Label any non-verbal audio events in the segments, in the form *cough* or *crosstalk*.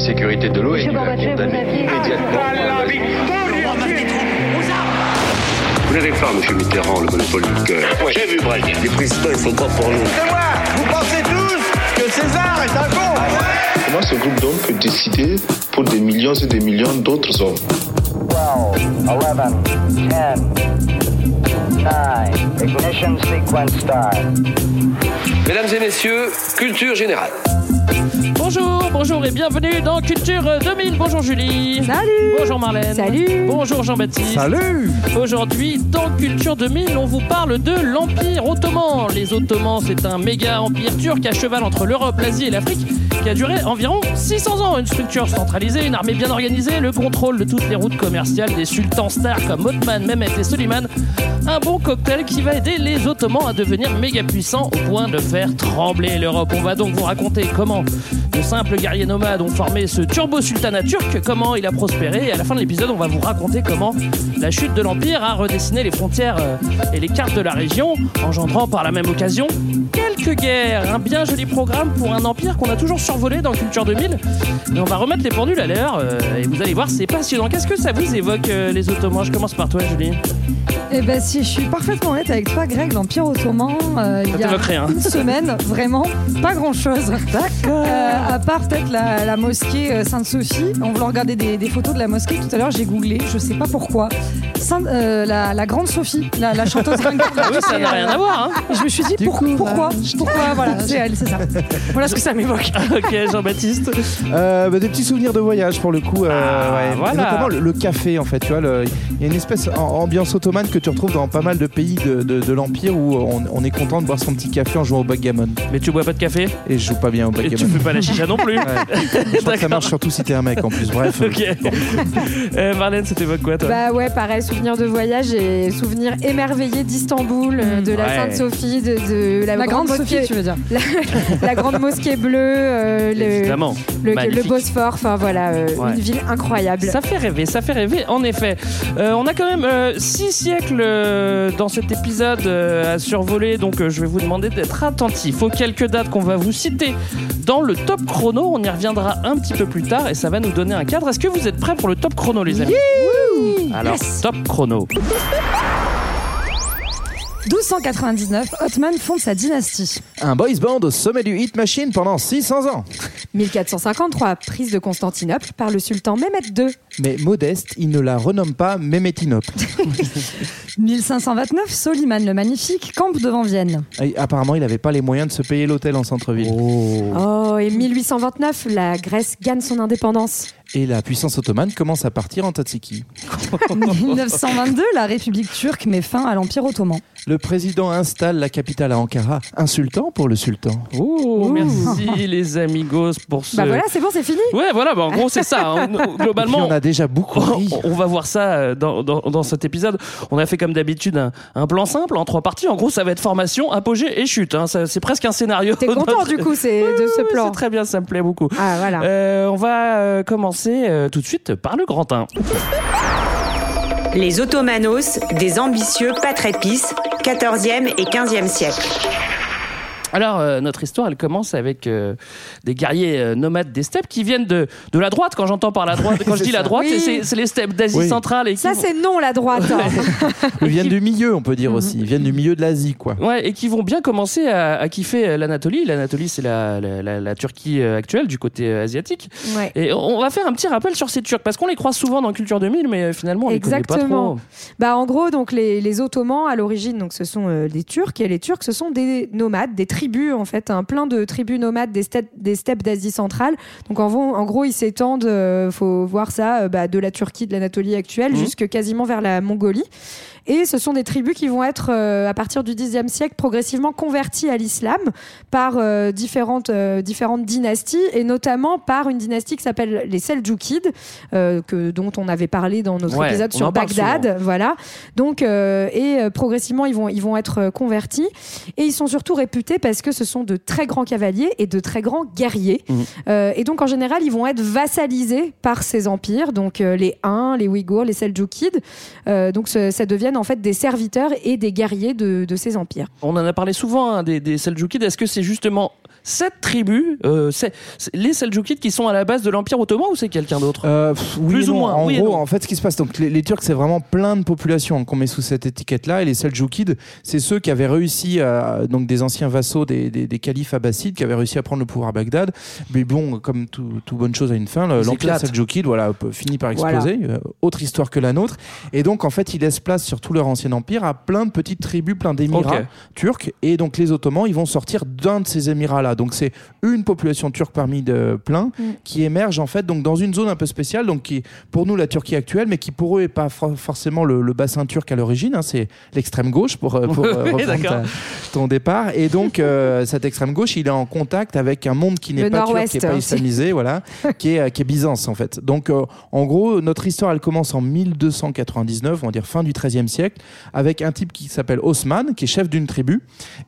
sécurité de l'eau et il a condamné immédiatement. Vous n'avez pas, M. Mitterrand, le monopole du cœur. J'ai vu Brazil. Les présidents, ils sont pas pour nous. C'est moi Vous pensez tous que César est un con Comment ce groupe d'hommes peut décider pour des millions et des millions d'autres hommes 12, 11, 10, 9, ignition sequence start. Mesdames et messieurs, culture générale. Bonjour, bonjour et bienvenue dans Culture 2000. Bonjour Julie. Salut. Bonjour Marlène. Salut. Bonjour Jean-Baptiste. Salut Aujourd'hui, dans Culture 2000, on vous parle de l'Empire ottoman. Les Ottomans, c'est un méga empire turc à cheval entre l'Europe, l'Asie et l'Afrique qui a duré environ 600 ans. Une structure centralisée, une armée bien organisée, le contrôle de toutes les routes commerciales des sultans stars comme Othman, Mehmet et Soliman. Un bon cocktail qui va aider les Ottomans à devenir méga puissants au point de faire trembler l'Europe. On va donc vous raconter comment de simples guerriers nomades ont formé ce turbo-sultanat turc, comment il a prospéré. Et à la fin de l'épisode, on va vous raconter comment la chute de l'Empire a redessiné les frontières euh, et les cartes de la région, engendrant par la même occasion quelques guerres. Un bien joli programme pour un empire qu'on a toujours survolé dans Culture 2000. Et on va remettre les pendules à l'heure euh, et vous allez voir, c'est passionnant. Qu'est-ce que ça vous évoque, euh, les Ottomans? Je commence par toi, Julie. Eh ben, si je suis parfaitement honnête avec toi, Greg, l'Empire Ottoman, euh, il y a rien. une semaine, *laughs* vraiment, pas grand-chose. D'accord. À part peut-être la, la mosquée Sainte-Sophie. En voulant regarder des, des photos de la mosquée, tout à l'heure, j'ai googlé, je sais pas pourquoi. Euh, la, la Grande Sophie, la, la chanteuse ringarde. *laughs* Ah oui, ça n'a rien à voir. Hein. Et je me suis dit, pour- coup, pourquoi Pourquoi Voilà, c'est elle, c'est ça. Voilà ce que ça m'évoque. *laughs* ok, Jean-Baptiste. Euh, bah, Des petits souvenirs de voyage pour le coup. euh, Ah, ouais. voilà. Notamment le, le café en fait. Tu vois, le- il y a une espèce d'ambiance ottomane que tu retrouves dans pas mal de pays de, de- de l'Empire où on, on est content de boire son petit café en jouant au backgammon. Mais tu bois pas de café Et je joue pas bien au et tu backgammon. fais pas la chicha non plus. *laughs* Ouais. Je crois que ça marche surtout si t'es un mec en plus. Bref. Ok. Euh, Marlène, c'était votre quoi, toi? Bah ouais, pareil, souvenir de voyage et souvenir émerveillé d'Istanbul, euh, de la Ouais. Sainte-Sophie, de, de la, La Grande mosquée, Sophie, tu veux dire. *laughs* la grande mosquée bleue, euh, le. Bosphore, enfin voilà, euh, Ouais. une ville incroyable. Ça fait rêver, ça fait rêver, en effet. Euh, on a quand même euh, six siècles euh, dans cet épisode euh, à survoler, donc euh, je vais vous demander d'être attentif aux quelques dates qu'on va vous citer dans le top chrono. On y reviendra un petit peu plus tard et ça va nous donner un cadre. Est-ce que vous êtes prêts pour le top chrono, les amis? Alors, top chrono. 1299, Ottoman fonde sa dynastie. Un boys band au sommet du hit machine pendant 600 ans. 1453, prise de Constantinople par le sultan Mehmet II. Mais modeste, il ne la renomme pas Mémétinople. *laughs* 1529, Soliman le Magnifique campe devant Vienne. Et apparemment, il n'avait pas les moyens de se payer l'hôtel en centre-ville. Oh, et 1829, la Grèce gagne son indépendance. Et la puissance ottomane commence à partir en Tatsiki. *laughs* *laughs* 1922, la République turque met fin à l'Empire ottoman. Le président installe la capitale à Ankara. Insultant pour le sultan. Oh, merci les amigos pour ce. Bah voilà, c'est bon, c'est fini. Ouais, voilà, bah, en gros, c'est ça. hein. *laughs* Et puis, Globalement, on a déjà beaucoup on, ri. on va voir ça euh, dans, dans, dans cet épisode. On a fait comme d'habitude un, un plan simple en trois parties. En gros, ça va être formation, apogée et chute. hein. Ça, C'est presque un scénario. T'es content Notre- du coup c'est de ce plan. C'est très bien, ça me plaît beaucoup. Ah voilà. Euh, on va euh, commencer euh, tout de suite par le grand 1. *laughs* Les Ottomanos, des ambitieux pisses, 14e et 15e siècle. Alors, euh, notre histoire, elle commence avec euh, des guerriers euh, nomades des steppes qui viennent de, de la droite. Quand j'entends par la droite, quand je dis la droite, Oui. c'est- c'est les steppes d'Asie Oui. centrale. Et Ça vont- c'est non la droite. hein. Ils viennent du milieu, on peut dire aussi. Ils viennent du milieu de l'Asie, quoi. Ouais, et qui vont bien commencer à, à kiffer l'Anatolie. L'Anatolie, c'est la, la, la- la Turquie actuelle, du côté euh, asiatique. Ouais. Et on va faire un petit rappel sur ces Turcs, parce qu'on les croise souvent dans Culture 2000, mais finalement, on les connaît pas Exactement. trop. Bah en gros donc les, les Ottomans à l'origine donc ce sont euh, des Turcs et les Turcs ce sont des nomades, des tribus en fait, un plein de tribus nomades des steppes des steppes d'Asie centrale. Donc en, gros- en gros ils s'étendent, euh, faut voir ça, euh, bah, de la Turquie, de l'Anatolie actuelle Mhm. jusque quasiment vers la Mongolie. Et ce sont des tribus qui vont être, euh, à partir du Xe siècle, progressivement converties à l'islam par euh, différentes, euh, différentes dynasties, et notamment par une dynastie qui s'appelle les Seljoukides, que, dont on avait parlé dans notre Ouais, épisode sur Bagdad. Voilà. Donc, et progressivement, ils vont, ils vont être convertis. Et ils sont surtout réputés parce que ce sont de très grands cavaliers et de très grands guerriers. Euh, et donc, en général, ils vont être vassalisés par ces empires, donc euh, les Huns, les Ouïghours, les Seljoukides. Euh, donc, ce- ça en fait des serviteurs et des guerriers de, ces empires. On en a parlé souvent hein, des, des. Est-ce que c'est justement cette tribu, euh, c'est les Seljoukides qui sont à la base de l'Empire ottoman ou c'est quelqu'un d'autre Euh, oui Plus ou non. moins, En oui gros, en fait, ce qui se passe, donc les, les Turcs, c'est vraiment plein de populations qu'on met sous cette étiquette-là. Et les Seljoukides, c'est ceux qui avaient réussi, à, donc des anciens vassaux des, des, des califes abbassides, qui avaient réussi à prendre le pouvoir à Bagdad. Mais bon, comme tout, tout bonne chose a une fin, l'empire. Seljoukide, voilà, finit par exploser. Euh, autre histoire que la nôtre. Et donc, en fait, ils laissent place sur tout leur ancien empire à plein de petites tribus, plein d'émirats turcs. Et donc, les Ottomans, ils vont sortir d'un de ces émirats-là. Donc, c'est une population turque parmi de plein Mm. qui émerge en fait donc dans une zone un peu spéciale, donc qui pour nous la Turquie actuelle, mais qui pour eux est pas for- forcément le, le bassin turc à l'origine. hein, c'est l'extrême gauche pour, euh, pour *laughs* euh, Oui, ta- ton départ. Et donc euh, *laughs* cette extrême gauche, il est en contact avec un monde qui n'est pas turc, qui n'est pas islamisé, voilà, qui est, qui est Byzance en fait. Donc euh, en gros, notre histoire elle commence en 1299, on va dire fin du XIIIe siècle, avec un type qui s'appelle Osman, qui est chef d'une tribu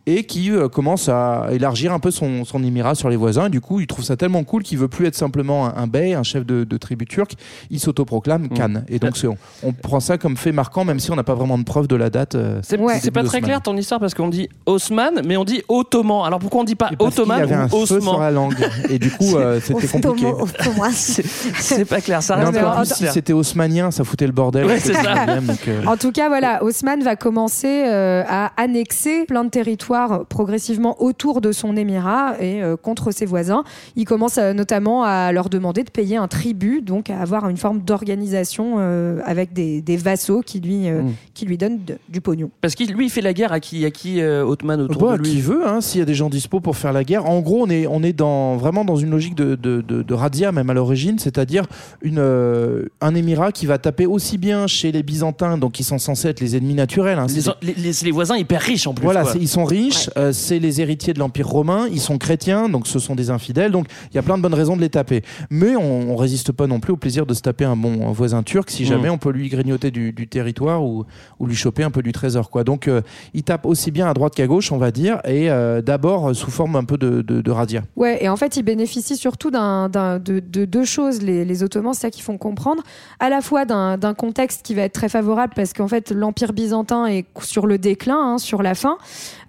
et qui euh, commence à élargir un peu son, son émirat sur les voisins. Et du coup, il trouve ça tellement cool qu'il veut plus être simplement un, un bey, un chef de, de tribu turque. Il s'autoproclame Khan. Et donc, on, on prend ça comme fait marquant, même si on n'a pas vraiment de preuve de la date. euh, C'est Ouais. pas très clair ton histoire parce qu'on dit Osman, mais on dit Ottoman. Alors pourquoi on dit pas Et parce qu'il Ottoman y avait un ou feu sur Osman la langue. Et du coup, *laughs* euh, c'était compliqué. *laughs* C'est pas clair, ça reste plus, si c'était haussmanien, ça foutait le bordel. Ouais. Donc, euh, En tout cas, voilà, Haussmann va commencer euh, à annexer plein de territoires progressivement autour de son émirat et euh, contre ses voisins. Il commence euh, notamment à leur demander de payer un tribut, donc à avoir une forme d'organisation euh, avec des, des vassaux qui lui, euh, Mm. qui lui donnent de- du pognon. Parce qu'il lui il fait la guerre à qui à qui euh, Ottoman autour Bah, de lui? qui veut, hein, s'il y a des gens dispo pour faire la guerre. En gros, on est, on est dans, vraiment dans une logique de, de, de, de razzia, même à l'origine, c'est-à-dire une, euh, un émirat qui va taper aussi bien chez les Byzantins, donc qui sont censés être les ennemis naturels. hein, Les, les- les- les voisins hyper riches en plus. Voilà, ils sont riches, euh, c'est les héritiers de l'Empire romain, ils sont chrétiens, donc ce sont des infidèles, donc il y a plein de bonnes raisons de les taper. Mais on, on résiste pas non plus au plaisir de se taper un bon un voisin turc si jamais Mm. on peut lui grignoter du, du territoire ou, ou lui choper un peu du trésor. Quoi. Donc euh, il tape aussi bien à droite qu'à gauche, on va dire, et euh, d'abord sous forme un peu de, de, de razzia. Ouais, et en fait, ils bénéficient surtout d'un, d'un- de, de deux choses, les, les Ottomans, c'est ça qu'ils font comprendre, à la fois d'un, d'un contexte qui va être très favorable parce qu'en fait, l'Empire byzantin est sur le déclin, hein, sur la fin,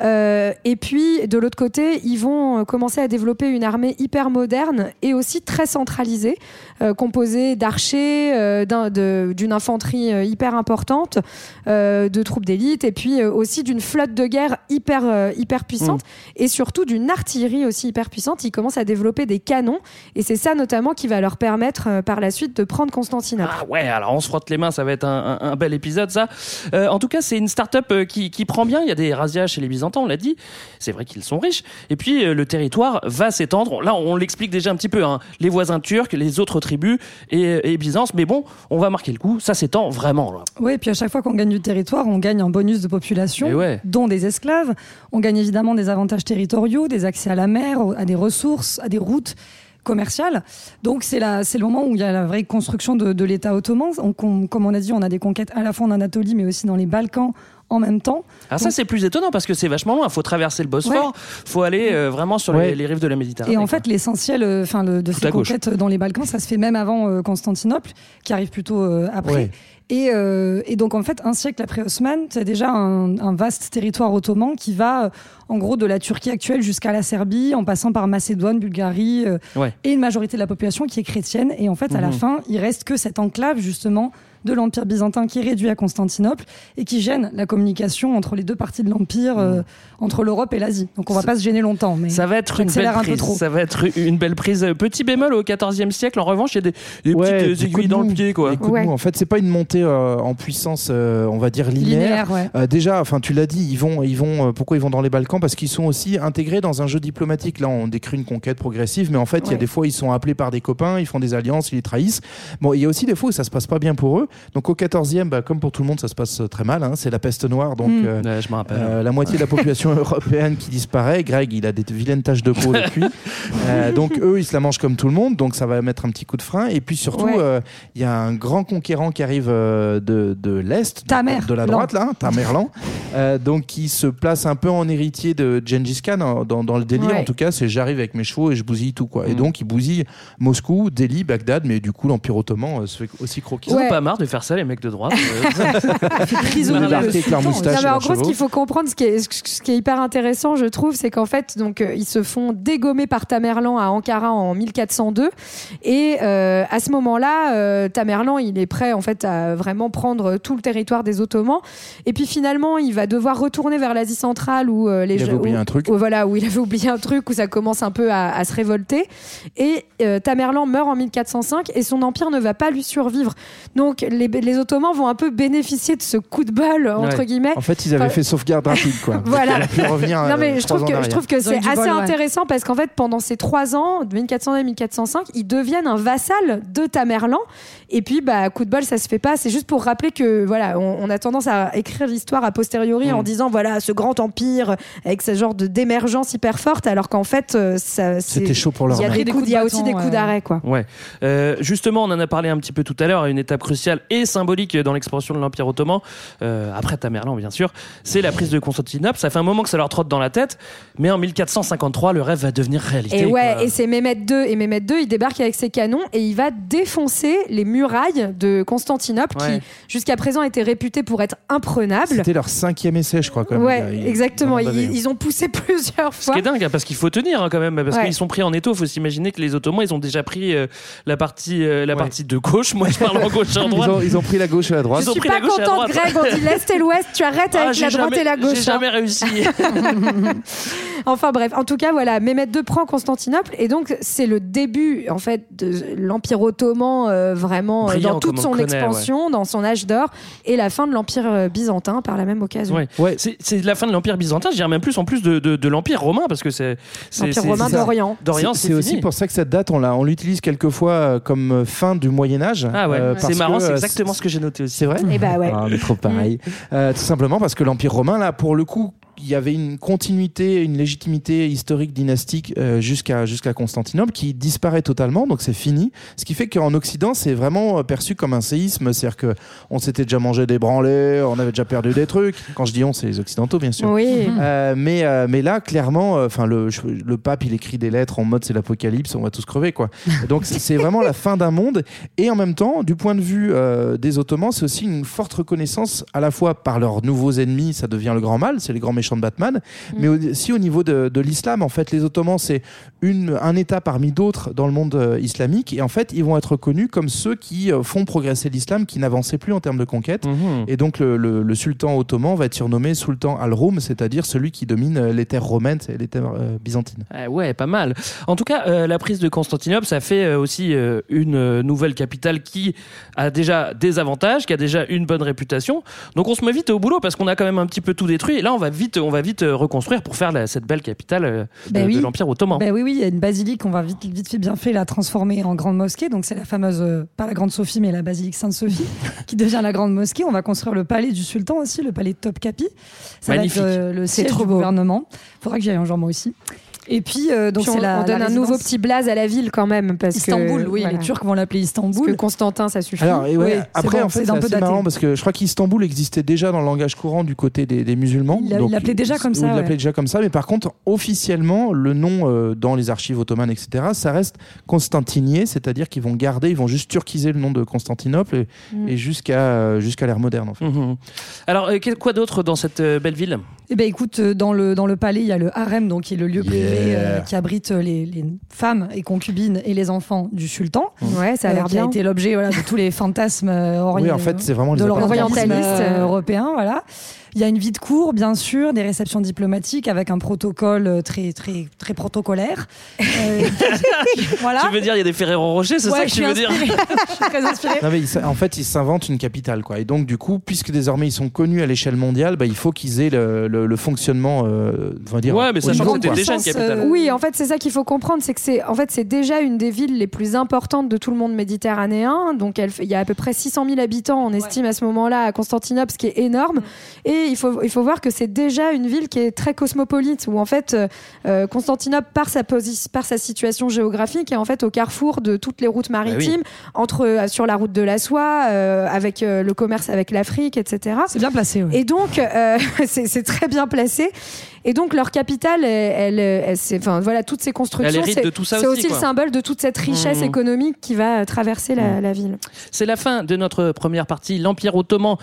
Euh, et puis de l'autre côté, ils vont euh, commencer à développer une armée hyper moderne et aussi très centralisée, euh, composée d'archers, euh, d'une infanterie euh, hyper importante, euh, de troupes d'élite, et puis euh, aussi d'une flotte de guerre hyper, euh, hyper puissante et surtout d'une artillerie aussi hyper puissante. Ils commencent à développer des canons et c'est ça notamment qui va leur permettre euh, par la suite de prendre Constantinople. Ah ouais, alors on se frotte les mains, ça va être un, un- un bel épisode ça. Euh, en tout cas, c'est une start-up euh, qui, qui prend bien. Il y a des razzias chez les Byzantins, on l'a dit. C'est vrai qu'ils sont riches. Et puis euh, le territoire va s'étendre. Là, on l'explique déjà un petit peu. hein. Les voisins turcs, les autres tribus et, et Byzance. Mais bon, on va marquer le coup. Ça s'étend vraiment. Là. Oui, et puis à chaque fois qu'on gagne du territoire, on gagne un bonus de population, ouais. dont des esclaves. On gagne évidemment des avantages territoriaux, des accès à la mer, à des ressources, à des routes commerciales. Donc c'est le moment où il y a la vraie construction de, de l'État ottoman. On- on- comme on a dit, on a des conquêtes à la fois en Anatolie, mais aussi dans les Balkans en même temps. Alors ça, c'est plus étonnant parce que c'est vachement loin. Faut traverser le Bosphore. Ouais. Faut aller euh, vraiment sur Ouais. les, les rives de la Méditerranée. Et en quoi. fait, l'essentiel euh, enfin, le- de Tout ces conquêtes dans les Balkans, ça se fait même avant euh, Constantinople, qui arrive plutôt euh, après. Ouais. Et, euh, et donc, en fait, un siècle après Haussmann, c'est déjà un, un vaste territoire ottoman qui va, en gros, de la Turquie actuelle jusqu'à la Serbie, en passant par Macédoine, Bulgarie, euh, Ouais. et une majorité de la population qui est chrétienne. Et en fait, à la Mhm. fin, il reste que cette enclave, justement, de l'Empire byzantin qui est réduit à Constantinople et qui gêne la communication entre les deux parties de l'Empire, euh, entre l'Europe et l'Asie. Donc, on va Ça- pas se gêner longtemps. Mais Ça va être une belle un prise. trop. Ça va être une belle prise. Petit bémol au XIVe siècle. En revanche, il y a des, des Ouais, petites des euh, aiguilles dans le pied, quoi. Ouais. En fait, c'est pas une montée euh, en puissance, euh, on va dire linéaire. Linéaire, ouais. Euh, déjà, enfin, tu l'as dit, ils vont, ils vont. euh, pourquoi ils vont dans les Balkans? Parce qu'ils sont aussi intégrés dans un jeu diplomatique. Là, on décrit une conquête progressive, mais en fait, il y a des fois, ils sont appelés par des copains, ils font des alliances, ils les trahissent. Bon, il y a aussi des fois où ça se passe pas bien pour eux. Donc, au 14e, bah, comme pour tout le monde, ça se passe euh, très mal. hein, c'est la peste noire, donc. Mm. euh, Ouais, je me rappelle. euh, la moitié de la population *laughs* européenne qui disparaît. Greg, il a des vilaines taches de peau depuis. *laughs* Euh, donc eux, ils se la mangent comme tout le monde. Donc ça va mettre un petit coup de frein. Et puis surtout, Ouais. euh, il y a un grand conquérant qui arrive euh, de, de l'est, de, la droite là, hein, Tamerlan, *laughs* euh, donc qui se place un peu en héritier de Gengis Khan dans, dans le délire. Ouais. En tout cas, c'est j'arrive avec mes chevaux et je bousille tout quoi. Et Mm. donc il bousille Moscou, Delhi, Bagdad, mais du coup l'Empire ottoman euh, se fait aussi croquer. Ils ont pas marre de faire ça, les mecs de droite. *laughs* Prisonnier Le de avec leur moustache Non, mais en gros, ce qu'il faut comprendre, ce qui est, ce qui est hyper intéressant, je trouve, c'est qu'en fait, donc, euh, ils se font dégommer par Tamerlan à Ankara en 1402. Et euh, à ce moment-là, euh, Tamerlan, il est prêt en fait à vraiment prendre tout le territoire des Ottomans. Et puis finalement, il va devoir retourner vers l'Asie centrale où euh, les Il avait oublié où- un truc. où, voilà, où il avait oublié un truc, où ça commence un peu à, à se révolter. Et euh, Tamerlan meurt en 1405 et son empire ne va pas lui survivre. Donc les, les Ottomans vont un peu bénéficier de ce coup de bol, entre Ouais. guillemets. En fait, ils avaient Enfin, fait sauvegarde rapide, quoi. *laughs* Voilà. Il a pu revenir. Non euh, mais je trois trouve que je trouve que c'est assez bol, ouais. intéressant parce qu'en fait pendant ces trois ans de 1400 et 1405 ils deviennent un vassal de Tamerlan et puis bah coup de bol ça se fait pas c'est juste pour rappeler que voilà on, on a tendance à écrire l'histoire a posteriori Mm. en disant voilà ce grand empire avec ce genre de d'émergence hyper forte alors qu'en fait euh, ça C'était chaud pour leur il y a des coups y aussi des coups ouais. d'arrêt quoi Ouais. Euh, justement, on en a parlé un petit peu tout à l'heure, une étape cruciale et symbolique dans l'expansion de l'Empire ottoman, euh, après Tamerlan bien sûr, c'est la prise de Constantinople. Ça fait un moment que ça leur trotte dans la tête, mais en 1453, le rêve va devenir réalité. Et ouais, quoi. et c'est Mehmet II. Et Mehmet II, il débarque avec ses canons et il va défoncer les murailles de Constantinople Ouais. qui, jusqu'à présent, étaient réputées pour être imprenables. C'était leur cinquième essai, je crois, quand même. Ouais, exactement. ils ont Ils, bavé. ils ont poussé *laughs* plusieurs Ce fois. qui est dingue, hein, parce qu'il faut tenir hein, quand même, parce Ouais. qu'ils sont pris en étau. Il faut s'imaginer que les Ottomans, ils ont déjà pris euh, la partie, euh, la Ouais. partie de gauche. Moi, je parle en gauche et en Ils droite. ont, ils ont pris la gauche et la droite. Ils Je suis pas contente. Greg. On dit *laughs* l'Est et l'Ouest. Tu arrêtes Ah, avec j'ai la droite jamais- et la gauche. J'ai hein. jamais réussi. *laughs* Enfin bref, en tout cas, voilà, Mehmet II prend Constantinople et donc c'est le début en fait de l'Empire ottoman euh, vraiment euh, Brillant, dans toute son connaît, expansion, dans son âge d'or et la fin de l'Empire euh, byzantin par la même occasion. Ouais. Ouais. C'est la fin de l'Empire byzantin, je dirais même plus en plus de, de, de l'Empire romain, parce que c'est. L'Empire romain d'Orient. D'Orient, C'est- aussi pour ça que cette date, on l'utilise quelquefois euh, comme fin du Moyen Âge. Ah ouais, euh, c'est marrant, c'est exactement ce que j'ai noté aussi. C'est vrai Et bah ouais. Ah, on est trop pareil. Euh, tout simplement parce que l'Empire romain, là, pour le coup, il y avait une continuité, une légitimité historique dynastique euh, jusqu'à jusqu'à Constantinople qui disparaît totalement, donc c'est fini. Ce qui fait qu'en Occident, c'est vraiment euh, perçu comme un séisme, c'est-à-dire que on s'était déjà mangé des branlés, on avait déjà perdu des trucs. Quand je dis on, c'est les Occidentaux, bien sûr. Oui. Euh, mais, euh, mais là, clairement, euh, enfin le, le pape, il écrit des lettres en mode c'est l'apocalypse, on va tous crever, quoi. Donc c'est c'est vraiment la fin d'un monde. Et en même temps, du point de vue euh, des Ottomans, c'est aussi une forte reconnaissance à la fois par leurs nouveaux ennemis, ça devient le grand mal, c'est les grands méchants de Batman, mais aussi au niveau de, de l'islam. En fait, les Ottomans, c'est un État parmi d'autres dans le monde euh, islamique. Et en fait, ils vont être reconnus comme ceux qui euh, font progresser l'islam, qui n'avançait plus en termes de conquête. Mhm. Et donc le, le- le sultan ottoman va être surnommé sultan al-Rum, c'est-à-dire celui qui domine euh, les terres romaines et les terres euh, byzantines. Ah ouais, pas mal. En tout cas, euh, la prise de Constantinople, ça fait aussi euh, une nouvelle capitale qui a déjà des avantages, qui a déjà une bonne réputation. Donc on se met vite au boulot parce qu'on a quand même un petit peu tout détruit. Et là, on va vite, on va vite euh, reconstruire pour faire la- cette belle capitale euh, de, Ben oui. de l'Empire ottoman. Ben oui, oui, il y a une basilique, on va vite, vite fait bien fait la transformer en grande mosquée. Donc c'est la fameuse, euh, pas la grande Sophie, mais la basilique Sainte-Sophie, *laughs* qui devient la grande mosquée. On va construire le palais du sultan aussi, le palais de Topkapi. Ça Magnifique. va être euh, le siège trop du beau. gouvernement. Faudra que j'y aille un jour moi aussi. Et puis, euh, donc Puis on, c'est la, on donne la un nouveau petit blaze à la ville quand même parce Istanbul, que oui, voilà. les Turcs vont l'appeler Parce Istanbul. que Constantin ça suffit. Alors, et ouais, Oui, après, bon, en fait, c'est un peu marrant parce que je crois qu'Istanbul existait déjà dans le langage courant du côté des, des musulmans. Il l'appelait déjà comme ça, Il l'appelait ouais. déjà comme ça, mais par contre, officiellement, le nom euh, dans les archives ottomanes, etc., ça reste Constantinier, c'est-à-dire qu'ils vont garder, ils vont juste turquiser le nom de Constantinople et, Mm. et jusqu'à euh, jusqu'à l'ère moderne, en fait. Mhm. Alors, euh, quoi d'autre dans cette belle ville? Eh ben écoute, dans le, dans le palais, il y a le harem, donc qui est le lieu privé Yeah. euh, qui abrite euh, les, les femmes et concubines et les enfants du sultan. Ouais, ça a euh, l'air qui a bien. été l'objet voilà, de tous les fantasmes euh, ori- Oui, en fait, c'est vraiment de les l'orientalisme euh, européen. Voilà. Il y a une vie de cour, bien sûr, des réceptions diplomatiques avec un protocole euh, très, très, très protocolaire. Euh, *laughs* voilà. Tu veux dire, il y a des Ferrero Rocher, c'est Ouais, ça que tu veux dire. *laughs* *laughs* Je suis très inspirée. Non, mais ils s- en fait, ils s'inventent une capitale, quoi. Et donc, du coup, puisque désormais ils sont connus à l'échelle mondiale, bah, il faut qu'ils aient le, le- le fonctionnement, euh, on va dire. Ouais, mais sachant que c'était déjà une capitale. euh, Oui, en fait, c'est ça qu'il faut comprendre, c'est que c'est en fait c'est déjà une des villes les plus importantes de tout le monde méditerranéen. Donc, elle il y a à peu près 600 000 habitants, on estime à ce moment-là à Constantinople, ce qui est énorme. Et il faut il faut voir que c'est déjà une ville qui est très cosmopolite, où en fait euh, euh, Constantinople par sa par sa situation géographique est en fait au carrefour de toutes les routes maritimes, entre euh, sur la route de la soie, euh, avec euh, le commerce avec l'Afrique, etc. C'est bien placé. ouais. Et donc, euh, *laughs* c'est c'est très bien placé. Et donc leur capitale, elle, elle, enfin voilà, toutes ces constructions, c'est, aussi, le symbole de toute cette richesse Mmh. économique qui va traverser la, la ville. C'est la fin de notre première partie. L'Empire ottoman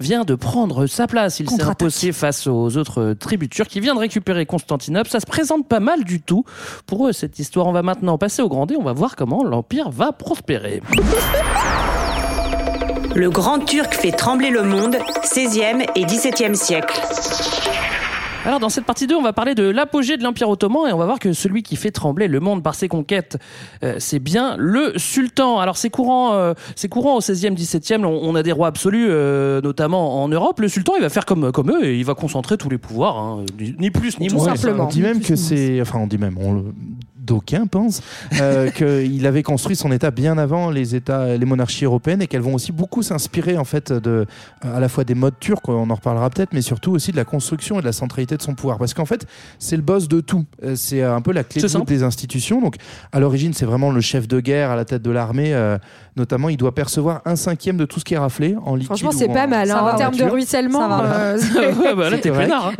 vient de prendre sa place. Il s'est imposé face aux autres tribus turques. Il vient de récupérer Constantinople. Ça se présente pas mal du tout pour eux, cette histoire. On va maintenant passer au grand D. On va voir comment l'Empire va prospérer. Le Grand Turc fait trembler le monde, 16e et 17e siècle. Alors dans cette partie 2, on va parler de l'apogée de l'Empire ottoman et on va voir que celui qui fait trembler le monde par ses conquêtes, euh, c'est bien le sultan. Alors c'est courant, euh, c'est courant au 16e, 17e, on, on a des rois absolus, euh, notamment en Europe. Le sultan, il va faire comme, comme eux et il va concentrer tous les pouvoirs, hein, ni, ni plus ni Tout moins. simplement. On dit même que c'est. Enfin, on dit même. On le- D'aucuns pensent euh, *laughs* qu'il avait construit son État bien avant les États, les monarchies européennes et qu'elles vont aussi beaucoup s'inspirer en fait de à la fois des modes turcs, on en reparlera peut-être, mais surtout aussi de la construction et de la centralité de son pouvoir. Parce qu'en fait, c'est le boss de tout. Euh, C'est un peu la clé de simple. des institutions. Donc, à l'origine, c'est vraiment le chef de guerre à la tête de l'armée. euh, notamment, il doit percevoir un cinquième de tout ce qui est raflé en liquide. Franchement, c'est pas mal Ça hein, va, en termes de ruissellement. Ça va. euh, *laughs* Ouais, bah là, t'es C'est hein.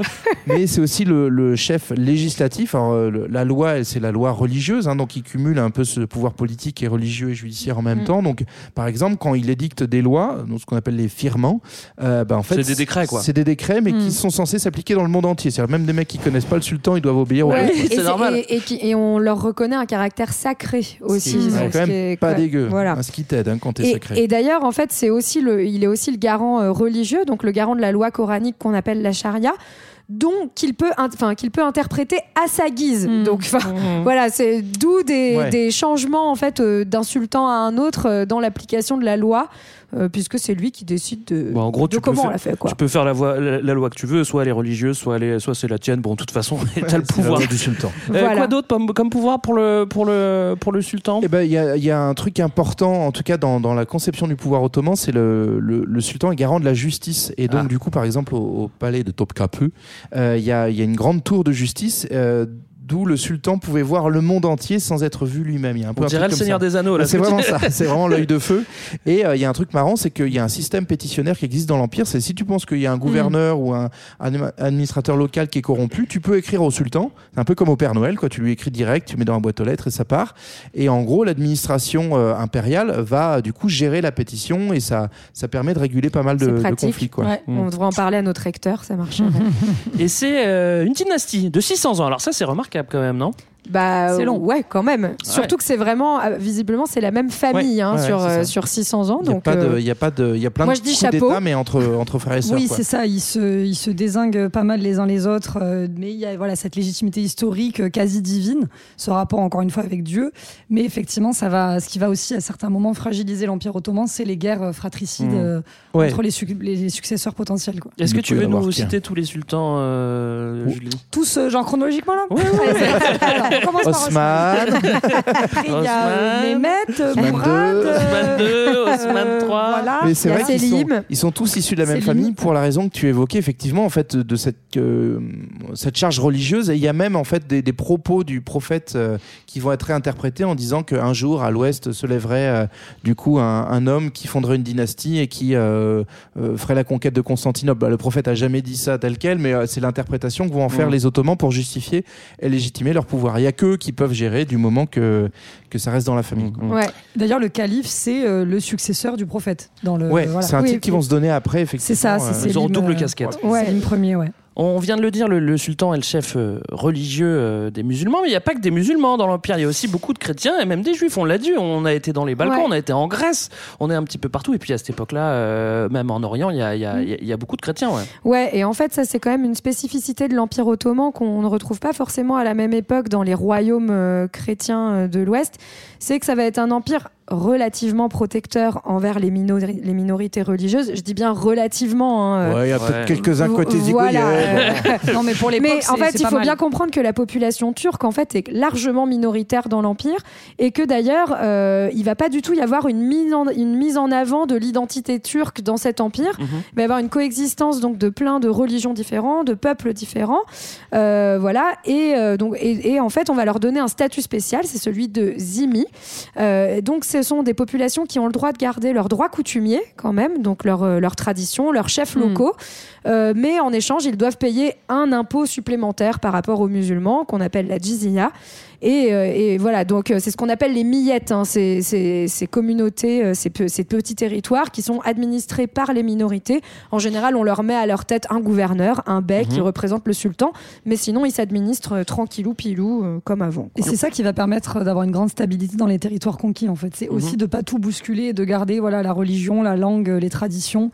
Mais c'est aussi le, le chef législatif. Alors, euh, le- la loi, c'est la loi religieuse, hein, donc il cumule un peu ce pouvoir politique et religieux et judiciaire en même Mm. temps. Donc, par exemple, quand il édicte des lois, donc ce qu'on appelle les firmants, euh, bah, en fait, C'est des décrets, quoi. C'est des décrets, mais Mm. qui sont censés s'appliquer dans le monde entier. C'est-à-dire même des mecs qui connaissent pas le sultan, ils doivent obéir. Ouais, c'est et, normal. et, et qui- et on leur reconnaît un caractère sacré aussi. Ce qui est donc, quand même est- pas ouais, dégueu. Voilà. hein, ce qui t'aide hein, quand t'es Et, sacré. et d'ailleurs, en fait, c'est aussi le, il est aussi le garant euh, religieux, donc le garant de la loi coranique qu'on appelle la charia, dont qu'il peut, in- enfin qu'il peut interpréter à sa guise. Mm. Donc, enfin, *laughs* voilà, c'est d'où des, Ouais. des changements en fait euh, d'un sultan à un autre euh, dans l'application de la loi, euh, puisque c'est lui qui décide de, Bon, en gros, de tu peux comment faire- on la fait. Quoi. Tu peux faire la, voie- la, la loi que tu veux, soit elle est religieuse, soit, elle est, soit c'est la tienne. Bon, de toute façon, *laughs* t'as le C'est la pouvoir. du sultan. Euh, Voilà. Quoi d'autre comme, comme pouvoir pour le, pour le, pour le sultan? Eh ben, il y, a- y a un truc important, en tout cas dans, dans la conception du pouvoir ottoman, c'est le, le, le sultan est garant de la justice. Et donc, Ah. du coup, par exemple, au, au palais de Topkapı, euh, il y, a, il y a une grande tour de justice. D'où le sultan pouvait voir le monde entier sans être vu lui-même. Il y a un peu On un dirait le comme Seigneur ça. des Anneaux. là, C'est vraiment ça, *laughs* c'est vraiment l'œil de feu. Et euh, il y a un truc marrant, c'est qu'il y a un système pétitionnaire qui existe dans l'Empire. C'est si tu penses qu'il y a un gouverneur ou un, un administrateur local qui est corrompu, tu peux écrire au sultan. C'est un peu comme au Père Noël, quoi. Tu lui écris direct, tu mets dans la boîte aux lettres et ça part. Et en gros, l'administration euh, impériale va du coup gérer la pétition et ça, ça permet de réguler pas mal de, conflits, quoi. Ouais. Mm. On devrait en parler à notre recteur, ça marche. *laughs* Et c'est euh, une dynastie de 600 ans. Alors ça, c'est remarquable quand même, non? Bah, C'est long. Ouais, quand même. Surtout que c'est vraiment, euh, visiblement, c'est la même famille hein, Ouais, sur, ouais, c'est euh, sur 600 ans. Il y a Donc, pas de, euh, il y a pas de, il y a plein moi, de je dis chapeau. d'État, mais entre, entre frères et sœurs. Oui, c'est ça. Ils se, ils se désinguent pas mal les uns les autres. euh, mais il y a voilà, cette légitimité historique quasi divine, ce rapport encore une fois avec Dieu. Mais effectivement, ça va, ce qui va aussi à certains moments fragiliser l'Empire ottoman, c'est les guerres fratricides Mmh. euh, Ouais. entre les, les- les successeurs potentiels. Quoi. Est-ce que tu veux nous citer tous les sultans. Julie? Tous, euh, genre chronologiquement là? *laughs* On commence par Osman, Après, il y a Osman. Mehmet, Osman Mourad. II, Osman euh, II, Osman III. Voilà. Mais c'est Il y a vrai qu'ils sont, Selim. ils sont tous issus de la même famille pour la raison que tu évoquais effectivement en fait de cette euh, cette charge religieuse et il y a même en fait des, des propos du prophète euh, qui vont être réinterprétés en disant qu'un jour à l'ouest se lèverait euh, du coup un, un homme qui fonderait une dynastie et qui euh, euh, ferait la conquête de Constantinople. Bah, le prophète a jamais dit ça tel quel, mais euh, c'est l'interprétation que vont en faire Mhm. les Ottomans pour justifier et légitimer leur pouvoir. Il y a qu'eux qui peuvent gérer du moment que que ça reste dans la famille. quoi. ouais. D'ailleurs, le calife, c'est euh, le successeur du prophète. Dans le, Ouais, voilà. c'est un Oui, titre qu'ils vont se donner après effectivement. C'est ça, c'est euh, c'est Ils auront l'hymne, double euh, casquette. Ouais, c'est l'hymne premier, ouais. On vient de le dire, le, le sultan est le chef euh, religieux euh, des musulmans, mais il n'y a pas que des musulmans dans l'Empire, il y a aussi beaucoup de chrétiens et même des juifs. On l'a dit, on a été dans les Balkans, Ouais. on a été en Grèce, on est un petit peu partout. Et puis à cette époque-là, euh, même en Orient, il y a, il y a- il y a- il y a beaucoup de chrétiens. Ouais. Ouais, et en fait, ça, c'est quand même une spécificité de l'Empire ottoman qu'on ne retrouve pas forcément à la même époque dans les royaumes euh, chrétiens de l'Ouest. C'est que ça va être un empire relativement protecteur envers les, minori- les minorités religieuses. Je dis bien relativement. hein, euh, Ouais, il y a Ouais. peut-être quelques-uns côté Voilà. *laughs* non, mais pour l'époque, Mais en fait, il faut mal. bien comprendre que la population turque, en fait, est largement minoritaire dans l'empire, et que d'ailleurs, euh, il va pas du tout y avoir une mise en, une mise en avant de l'identité turque dans cet empire. Mhm. Il va y avoir une coexistence donc de plein de religions différentes, de peuples différents, Euh, voilà. Et euh, donc, et, et en fait, on va leur donner un statut spécial, c'est celui de zimi. Euh, donc, c'est ce sont des populations qui ont le droit de garder leurs droits coutumiers quand même, donc leurs euh, leurs traditions, leurs chefs Hmm. locaux, Euh, mais en échange, ils doivent payer un impôt supplémentaire par rapport aux musulmans qu'on appelle la jizya. Et, euh, et voilà, donc euh, c'est ce qu'on appelle les millettes, hein, ces, ces- ces communautés, euh, ces, ces petits territoires qui sont administrés par les minorités. En général, on leur met à leur tête un gouverneur, un bey qui Mhm. représente le sultan, mais sinon ils s'administrent tranquillou pilou euh, comme avant. Et c'est ça qui va permettre d'avoir une grande stabilité dans les territoires conquis, en fait. C'est aussi Mhm. de pas tout bousculer et de garder voilà, la religion, la langue, les traditions.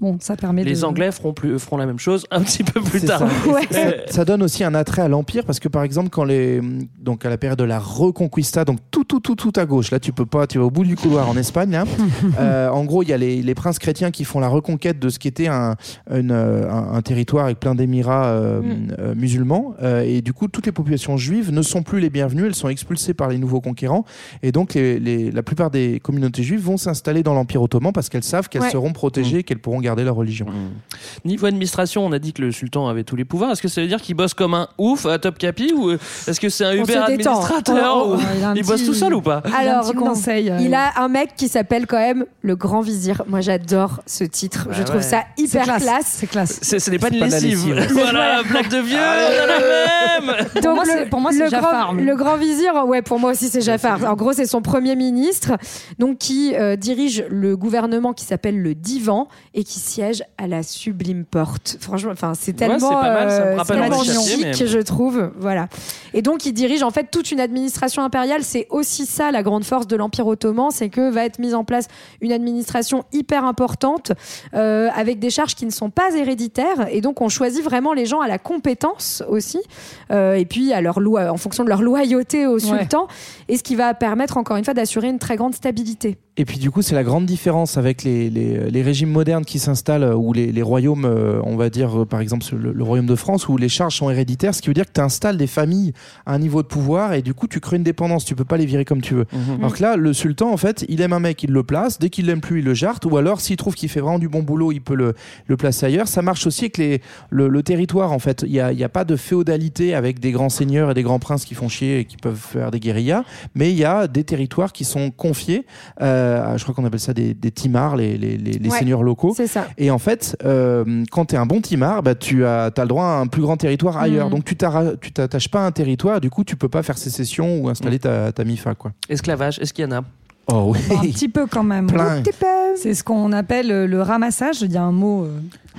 Bon, ça permet Les de... Anglais feront, plus, feront la même chose un petit peu plus tard. ça. Ça, ça donne aussi un attrait à l'empire parce que par exemple quand les donc à la période de la Reconquista donc tout tout tout tout à gauche là tu peux pas tu vas au bout du couloir en Espagne là *laughs* Euh, en gros il y a les, les princes chrétiens qui font la reconquête de ce qui était un une, un, un territoire avec plein d'émirats euh, Mm. euh, musulmans Euh, et du coup toutes les populations juives ne sont plus les bienvenues elles sont expulsées par les nouveaux conquérants et donc les, les- la plupart des communautés juives vont s'installer dans l'empire ottoman parce qu'elles savent qu'elles Ouais. seront protégées et qu'elles pourront garder leur religion. Niveau administration, on a dit que le sultan avait tous les pouvoirs. Est-ce que ça veut dire qu'il bosse comme un ouf à Top Capi ou est-ce que c'est un On Uber administrateur Oh, oh, ou- il a un Il bosse petit- tout seul ou pas Il a Alors, petit non. conseil. euh, Il a un mec qui s'appelle quand même le Grand Vizir. Moi, j'adore ce titre. Bah je trouve ouais. ça hyper classe. classe. C'est classe. C'est- Ce n'est pas une pas de la lessive. *laughs* voilà, blague de vieux, on a la même. *laughs* Pour moi, c'est- pour moi, c'est le Jafar, le grand vizir, ouais, pour moi aussi c'est Jafar. En gros, c'est son premier ministre, donc qui euh, dirige le gouvernement qui s'appelle le Divan et qui siège à la Sublime Porte. Franchement, enfin, c'est Ouais, tellement, mal, ça me euh, rappelle c'est tellement Henri Cartier, chic, mais- je trouve. Voilà. Et donc, il dirige en fait toute une administration impériale. C'est aussi ça la grande force de l'Empire ottoman, c'est que va être mise en place une administration hyper importante euh, avec des charges qui ne sont pas héréditaires. Et donc, on choisit vraiment les gens à la compétence aussi, euh, et puis à leur loi, en fonction de leur loyauté au sultan, et ce qui va permettre encore une fois d'assurer une très grande stabilité. Et puis du coup, c'est la grande différence avec les, les, les régimes modernes qui s'installent euh, ou les, les royaumes, euh, on va dire euh, par exemple le, le royaume de France, où les charges sont héréditaires, ce qui veut dire que tu installes des familles à un niveau de pouvoir et du coup tu crées une dépendance, tu peux pas les virer comme tu veux. Alors que là, le sultan, en fait, il aime un mec, il le place, dès qu'il l'aime plus, il le jarte, ou alors s'il trouve qu'il fait vraiment du bon boulot, il peut le, le placer ailleurs. Ça marche aussi avec les, le, le territoire, en fait. Il n'y a, y a pas de féodalité avec des grands seigneurs et des grands princes qui font chier et qui peuvent faire des guérillas, mais il y a des territoires qui sont confiés, euh, je crois qu'on appelle ça des, des timars, les, les, les, les Ouais. seigneurs locaux. C'est ça. Et en fait, euh, quand tu es un bon timar, bah, tu as, as le droit à un plus grand territoire ailleurs. Mhm. Donc tu t'attaches pas à un territoire, du coup tu peux pas faire sécession ou installer ta, ta MIFA. Quoi. Esclavage, est-ce qu'il y en a? Oh oui. Un petit peu quand même. Plein. C'est ce qu'on appelle euh, le ramassage. Il y a un mot euh,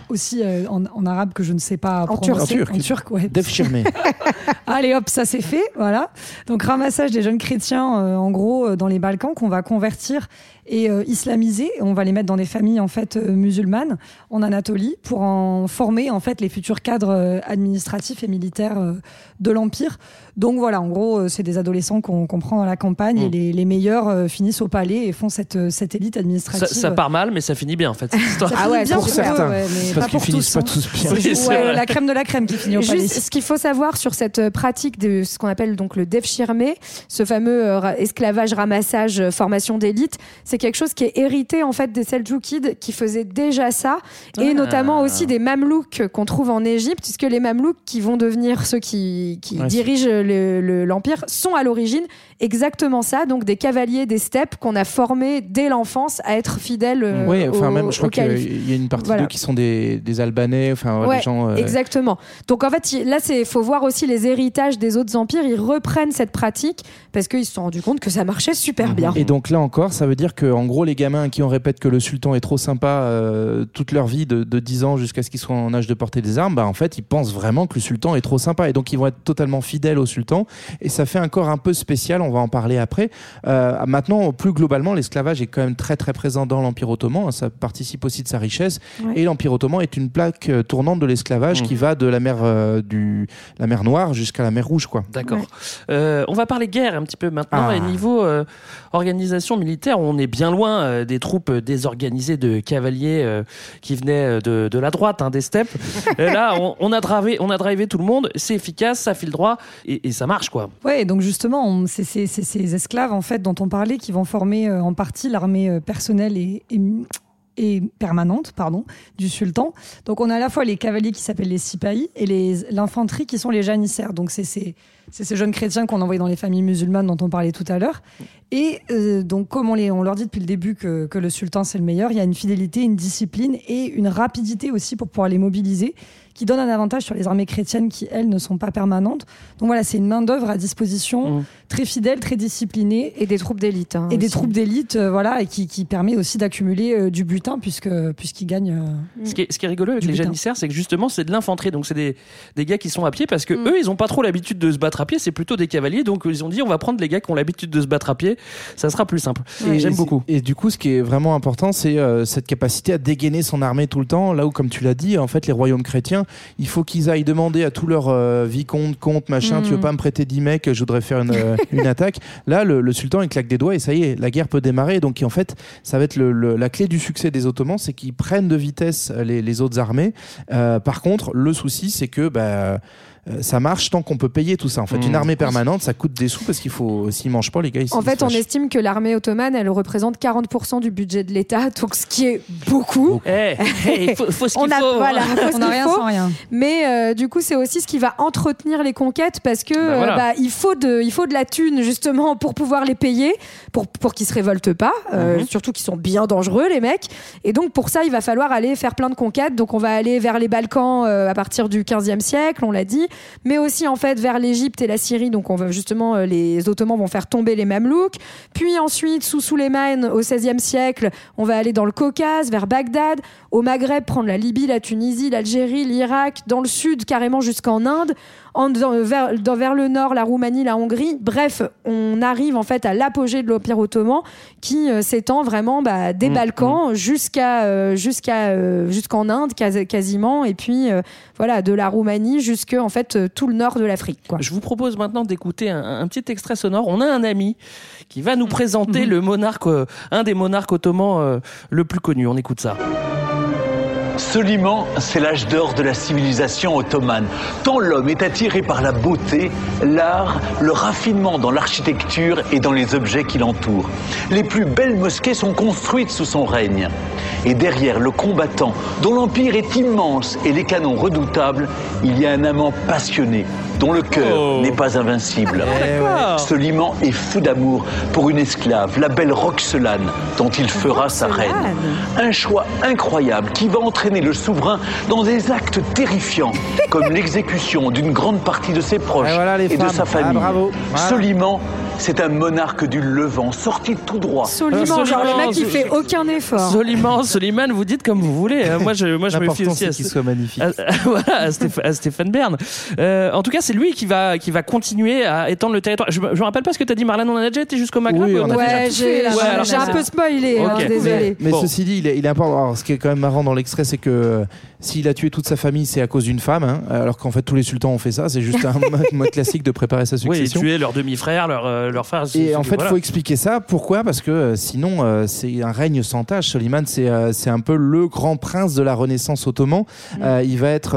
aussi euh, en, en arabe que je ne sais pas En prononcer. turc. En turc, ouais. Defchirme. *laughs* Allez hop, ça c'est fait, voilà. Donc ramassage des jeunes chrétiens, euh, en gros, dans les Balkans, qu'on va convertir et euh, islamiser. Et on va les mettre dans des familles en fait euh, musulmanes en Anatolie pour en former en fait les futurs cadres euh, administratifs et militaires euh, de l'empire. Donc voilà, en gros, c'est des adolescents qu'on qu'on prend à la campagne et Mm. les, les meilleurs finissent au palais et font cette, cette élite administrative. ça part mal, mais ça finit bien en fait. cette histoire. Ça Ah ouais, bien pour certains. eux, ouais, mais Parce pas qu'ils pour finissent tous, pas hein. tous bien. Oui, c'est Ouais, la crème de la crème qui finit au palais. Juste, ce qu'il faut savoir sur cette pratique de ce qu'on appelle donc le devshirme, ce fameux esclavage, ramassage, formation d'élite, c'est quelque chose qui est hérité en fait des Seljoukides qui faisaient déjà ça, et Ah. notamment aussi des Mamelouks qu'on trouve en Égypte, puisque les Mamelouks qui vont devenir ceux qui, qui Ouais, dirigent le- le- l'empire sont à l'origine exactement ça, donc des cavaliers des steppes qu'on a formés dès l'enfance à être fidèles. euh, Oui, enfin au- même je crois qu'il y a une partie Voilà. d'eux qui sont des, des Albanais, enfin Ouais, des gens. euh, Exactement. Donc en fait, là, c'est faut voir aussi les héritages des autres empires. Ils reprennent cette pratique parce qu'ils se sont rendus compte que ça marchait super bien. Et donc là encore, ça veut dire que en gros, les gamins qui on répète que le sultan est trop sympa euh, toute leur vie, de, de 10 ans jusqu'à ce qu'ils soient en âge de porter des armes, bah en fait, ils pensent vraiment que le sultan est trop sympa et donc ils vont être totalement fidèles au sultan. Et ça fait un corps un peu spécial, on va en parler après. Euh, maintenant, plus globalement, l'esclavage est quand même très très présent dans l'Empire ottoman. hein, Ça participe aussi de sa richesse. Ouais. Et l'Empire ottoman est une plaque euh, tournante de l'esclavage Mmh. qui va de la mer, euh, du, la mer Noire jusqu'à la mer Rouge. Quoi. D'accord. Ouais. Euh, on va parler guerre un petit peu maintenant. Ah. Et niveau euh, organisation militaire, on est bien loin euh, des troupes désorganisées de cavaliers euh, qui venaient euh, de, de la droite, hein, des steppes. Là, *laughs* on, on a drivé, on a drivé tout le monde. C'est efficace, ça file droit et, et ça marche quoi. Ouais, donc justement, c'est ces esclaves en fait dont on parlait qui vont former en partie l'armée personnelle et, et, et permanente pardon, du sultan. Donc on a à la fois les cavaliers qui s'appellent les sipahi et l'infanterie qui sont les janissaires. Donc c'est ces, ces jeunes chrétiens qu'on envoyait dans les familles musulmanes dont on parlait tout à l'heure. Et euh, donc comme on, les, on leur dit depuis le début que, que le sultan c'est le meilleur, il y a une fidélité, une discipline et une rapidité aussi pour pouvoir les mobiliser qui donne un avantage sur les armées chrétiennes qui, elles, ne sont pas permanentes. Donc voilà, c'est une main-d'œuvre à disposition, Mmh. très fidèle, très disciplinée. Et des troupes d'élite. hein, Et des troupes d'élite, euh, voilà, et qui, qui permet aussi d'accumuler euh, du butin puisque puisqu'ils gagnent. euh, Ce qui, est, ce qui est rigolo avec les butin. janissaires, c'est que justement, c'est de l'infanterie. Donc, c'est des, des gars qui sont à pied parce que Mm. eux, ils ont pas trop l'habitude de se battre à pied. C'est plutôt des cavaliers. Donc, ils ont dit, on va prendre les gars qui ont l'habitude de se battre à pied. Ça sera plus simple. Et j'aime beaucoup. Et du coup, ce qui est vraiment important, c'est euh, cette capacité à dégainer son armée tout le temps. Là où, comme tu l'as dit, en fait, les royaumes chrétiens, il faut qu'ils aillent demander à tous leurs euh, vicomtes, comtes, machin, tu veux pas me prêter 10 mecs, je voudrais faire une, euh, une attaque. Là, le, le sultan, il claque des doigts et ça y est, la guerre peut démarrer. Donc, en fait, ça va être le- le- la clé du succès des Ottomans, c'est qu'ils prennent de vitesse les, les autres armées. Euh, par contre, le souci, c'est que bah, euh, ça marche tant qu'on peut payer tout ça. En fait, une armée permanente, ça coûte des sous parce qu'il faut, s'ils mangent pas, les gars, ils En fait, on estime que l'armée ottomane, elle représente 40% du budget de l'État, donc ce qui est beaucoup. Eh, eh, il faut, faut ce On a, faut. voilà, faut ce on n'a qu'il rien faut. sans rien. Mais euh, du coup, c'est aussi ce qui va entretenir les conquêtes parce que Bah voilà. euh, bah, il, faut de, il faut de la thune justement pour pouvoir les payer, pour, pour qu'ils se révoltent pas, euh, Mhm. surtout qu'ils sont bien dangereux les mecs. Et donc pour ça, il va falloir aller faire plein de conquêtes. Donc on va aller vers les Balkans euh, à partir du 15e siècle, on l'a dit, mais aussi en fait vers l'Égypte et la Syrie. Donc on justement, euh, les Ottomans vont faire tomber les Mamelouks. Puis ensuite, sous Souleyman, au 16e siècle, on va aller dans le Caucase, vers Bagdad, au Maghreb, prendre la Libye, la Tunisie, l'Algérie, l'Irak, dans le sud, carrément jusqu'en Inde, en, dans- vers, dans- vers le nord, la Roumanie, la Hongrie. Bref, on arrive en fait à l'apogée de l'Empire ottoman qui euh, s'étend vraiment bah, des Mmh, Balkans jusqu'à euh, jusqu'à euh, jusqu'en Inde quasi- quasiment, et puis euh, voilà de la Roumanie jusque en fait euh, tout le nord de l'Afrique. Je vous propose maintenant d'écouter un, un petit extrait sonore. On a un ami qui va nous Mhm. présenter le monarque, euh, un des monarques ottomans euh, le plus connu. On écoute ça. Soliman, c'est l'âge d'or de la civilisation ottomane. Tant l'homme est attiré par la beauté, l'art, le raffinement dans l'architecture et dans les objets qui l'entourent. Les plus belles mosquées sont construites sous son règne. Et derrière le combattant, dont l'empire est immense et les canons redoutables, il y a un amant passionné, dont le cœur Oh. n'est pas invincible. D'accord. Soliman est fou d'amour pour une esclave, la belle Roxelane, dont il fera sa reine. Un choix incroyable qui va entraîner le souverain dans des actes terrifiants, *laughs* comme l'exécution d'une grande partie de ses proches Et voilà les et de sa Ah, famille. bravo. Voilà. Soliman, c'est un monarque du Levant, sorti tout droit. Soliman, Soliman, genre le mec qui fait aucun effort. Soliman, Soliman, vous dites comme vous voulez. hein. Moi, je, moi, je me fie aussi à qu'il ce- soit magnifique. à- à- *laughs* voilà, à, Stéph- à Stéphane Bern. Euh, en tout cas, c'est lui qui va, qui va continuer à étendre le territoire. Je me, je me rappelle pas ce que tu as dit, Marlène. On a déjà été jusqu'au Maghreb Oui, Ouais, j'ai Ouais, un peu spoilé, hein. Mais Bon. ceci dit, il est, il est important. Alors, ce qui est quand même marrant dans l'extrait, c'est que euh, s'il a tué toute sa famille, c'est à cause d'une femme, hein, alors qu'en fait tous les sultans ont fait ça. C'est juste un *laughs* mode, mode classique de préparer sa Oui, succession. tuer leur demi-frère, leur, euh, leur frère. Et en fait, il voilà. faut expliquer ça. Pourquoi? Parce que euh, sinon, euh, c'est un règne sans tâche. Soliman, c'est euh, c'est un peu le grand prince de la Renaissance ottoman. Euh, il va être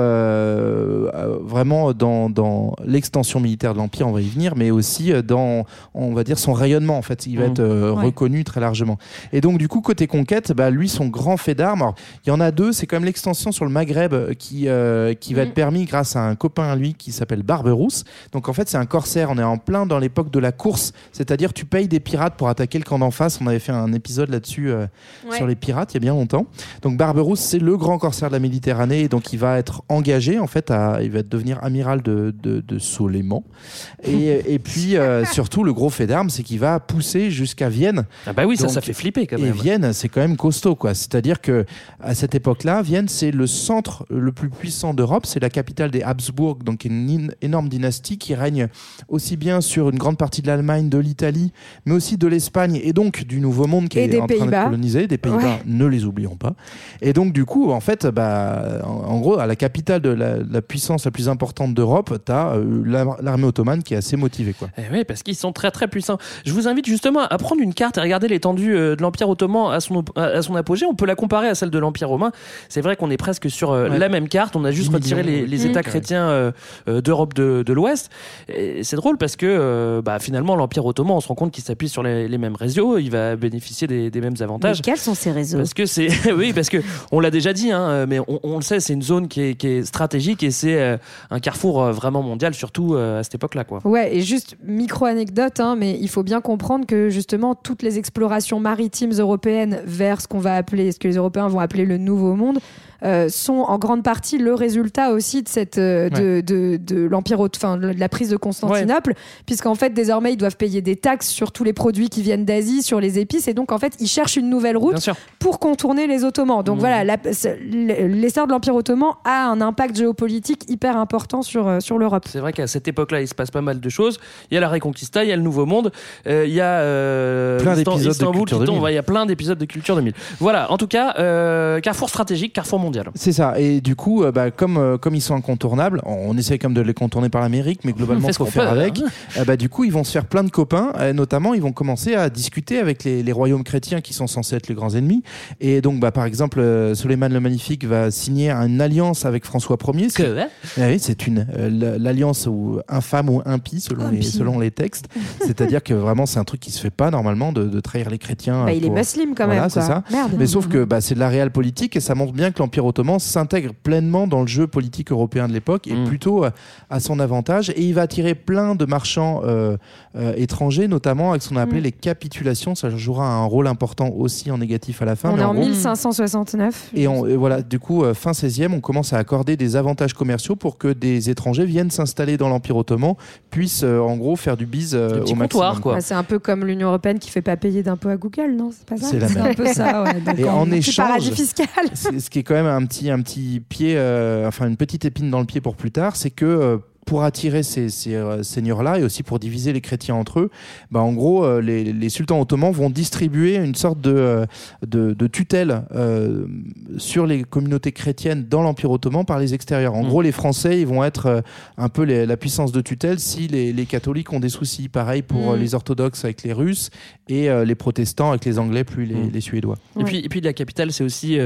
vraiment dans, dans l'extension militaire de l'Empire, on va y venir, mais aussi dans, on va dire, son rayonnement. En fait, il va Mhm. être euh, Ouais. reconnu très largement. Et donc, du coup, côté conquête, bah, lui, son grand fait d'armes, il y en a deux. C'est quand même l'extension sur le Maghreb euh, qui, euh, qui va Mhm. être permis grâce à un copain à lui qui s'appelle Barberousse. Donc, en fait, c'est un corsaire. On est en plein dans l'époque de la course, c'est-à-dire tu payes des pirates pour attaquer le camp d'en face. On avait fait un épisode là-dessus euh, Ouais. sur les pirates il y a bien longtemps. Donc, Barberousse, c'est le grand corsaire de la Méditerranée. Et donc, il va être engagé, en fait, à, il va devenir amiral de, de, de Soleiman. Et, *laughs* et puis, euh, surtout, le gros fait d'armes, c'est qu'il va pousser jusqu'à Vienne. Ah bah oui, ça, Donc, ça fait flipper quand Et même. Vienne, c'est quand même costaud, quoi. C'est-à-dire que à cette époque-là, Vienne, c'est le centre le plus puissant d'Europe. C'est la capitale des Habsbourg, donc une in- énorme dynastie qui règne aussi bien sur une grande partie de l'Allemagne, de l'Italie, mais aussi de l'Espagne et donc du Nouveau Monde qui Et est en train d'être colonisé. Des Pays-Bas, Ouais. ne les oublions pas. Et donc, du coup, en fait, bah, en, gros, à la capitale de la, la puissance la plus importante d'Europe, tu as l'armée ottomane qui est assez motivée, quoi. Eh oui, parce qu'ils sont très très puissants. Je vous invite justement à prendre une carte et regarder l'étendue euh, de l'Empire ottoman à son, à son apogée. On peut la comparer à celle de l'Empire romain. C'est vrai qu'on est presque sur euh, Ouais. la même carte. On a juste 10 retiré les, les ouais. États Mmh. chrétiens euh, euh, d'Europe de, de l'Ouest. Et C'est drôle parce que euh, bah, finalement, l'Empire ottoman, on se rend compte qu'il s'appuie sur les, les mêmes réseaux, il va bénéficier des, des mêmes avantages. Mais quels sont ces réseaux? Parce que c'est, *laughs* oui, parce que on l'a déjà dit, hein, mais on, on le sait, c'est une zone qui est, qui est stratégique et c'est euh, un carrefour vraiment mondial, surtout euh, à cette époque-là, quoi. Ouais, et juste micro-anecdote, hein, mais il faut bien comprendre que justement toutes les explorations maritimes européennes vers ce qu'on va appeler, ce que les Européens vont appeler le Nouveau Monde, euh, sont en grande partie le résultat aussi de cette euh, de, de, de l'empire enfin de la prise de Constantinople puisqu'en fait désormais ils doivent payer des taxes sur tous les produits qui viennent d'Asie sur les épices et donc en fait ils cherchent une nouvelle route pour contourner les Ottomans donc Mhm. voilà l'essor de l'empire ottoman a un impact géopolitique hyper important sur euh, sur l'Europe C'est vrai qu'à cette époque-là, il se passe pas mal de choses. Il y a la Reconquista, il y a le Nouveau Monde, euh, il y a euh, Plein d'épisodes de Culture qui tombe. 2000. Ouais, Il y a plein d'épisodes de Culture 2000. Voilà, en tout cas, euh, carrefour stratégique, carrefour mondial. C'est ça. Et du coup, euh, bah, comme, euh, comme ils sont incontournables, on, on essaie comme de les contourner par l'Amérique, mais globalement, *laughs* fait ce faut qu'on faire peut, avec. hein. Euh, bah, du coup, ils vont se faire plein de copains. Euh, notamment, ils vont commencer à discuter avec les, les royaumes chrétiens qui sont censés être les grands ennemis. Et donc, bah, par exemple, euh, Soleiman le Magnifique va signer une alliance avec François Ier. Que, Ah oui, c'est une euh, l- l'alliance ou infâme ou impie selon les Impie. selon les textes. *laughs* C'est-à-dire que vraiment c'est un truc qui se fait pas normalement de, de trahir les chrétiens. Bah, il est musulman quand Voilà, même c'est ça. merde Mais sauf que bah, c'est de la réelle politique et ça montre bien que l'Empire ottoman s'intègre pleinement dans le jeu politique européen de l'époque et Mm. plutôt à son avantage. Et il va attirer plein de marchands euh, euh, étrangers, notamment avec ce qu'on a appelé Mm. les capitulations. Ça jouera un rôle important aussi en négatif à la fin. on mais est en gros- 1569 et, on- et voilà, du coup, euh, fin 16e, on commence à accorder des avantages commerciaux pour que des étrangers viennent s'installer dans l'Empire ottoman, puissent euh, en gros faire du bise euh, au maximum. quoi. Bah, c'est un peu comme l'Union européenne qui fait pas payer d'impôts à Google, non? C'est pas ça? C'est la C'est même. un peu ça, ouais. Donc, Et en Petit échange, paradis fiscal. *laughs* ce qui est quand même un petit, un petit pied, euh, enfin une petite épine dans le pied pour plus tard, c'est que euh, pour attirer ces, ces, euh, seigneurs-là et aussi pour diviser les chrétiens entre eux, bah, en gros, euh, les, les sultans ottomans vont distribuer une sorte de, euh, de, de tutelle euh, sur les communautés chrétiennes dans l'Empire ottoman par les extérieurs. En Mm. gros, les Français, ils vont être euh, un peu les- la puissance de tutelle si les, les catholiques ont des soucis. Pareil pour Mm. les orthodoxes avec les Russes et euh, les protestants avec les Anglais, plus les, Mm. les Suédois. Et, Ouais. puis, et puis la capitale, c'est aussi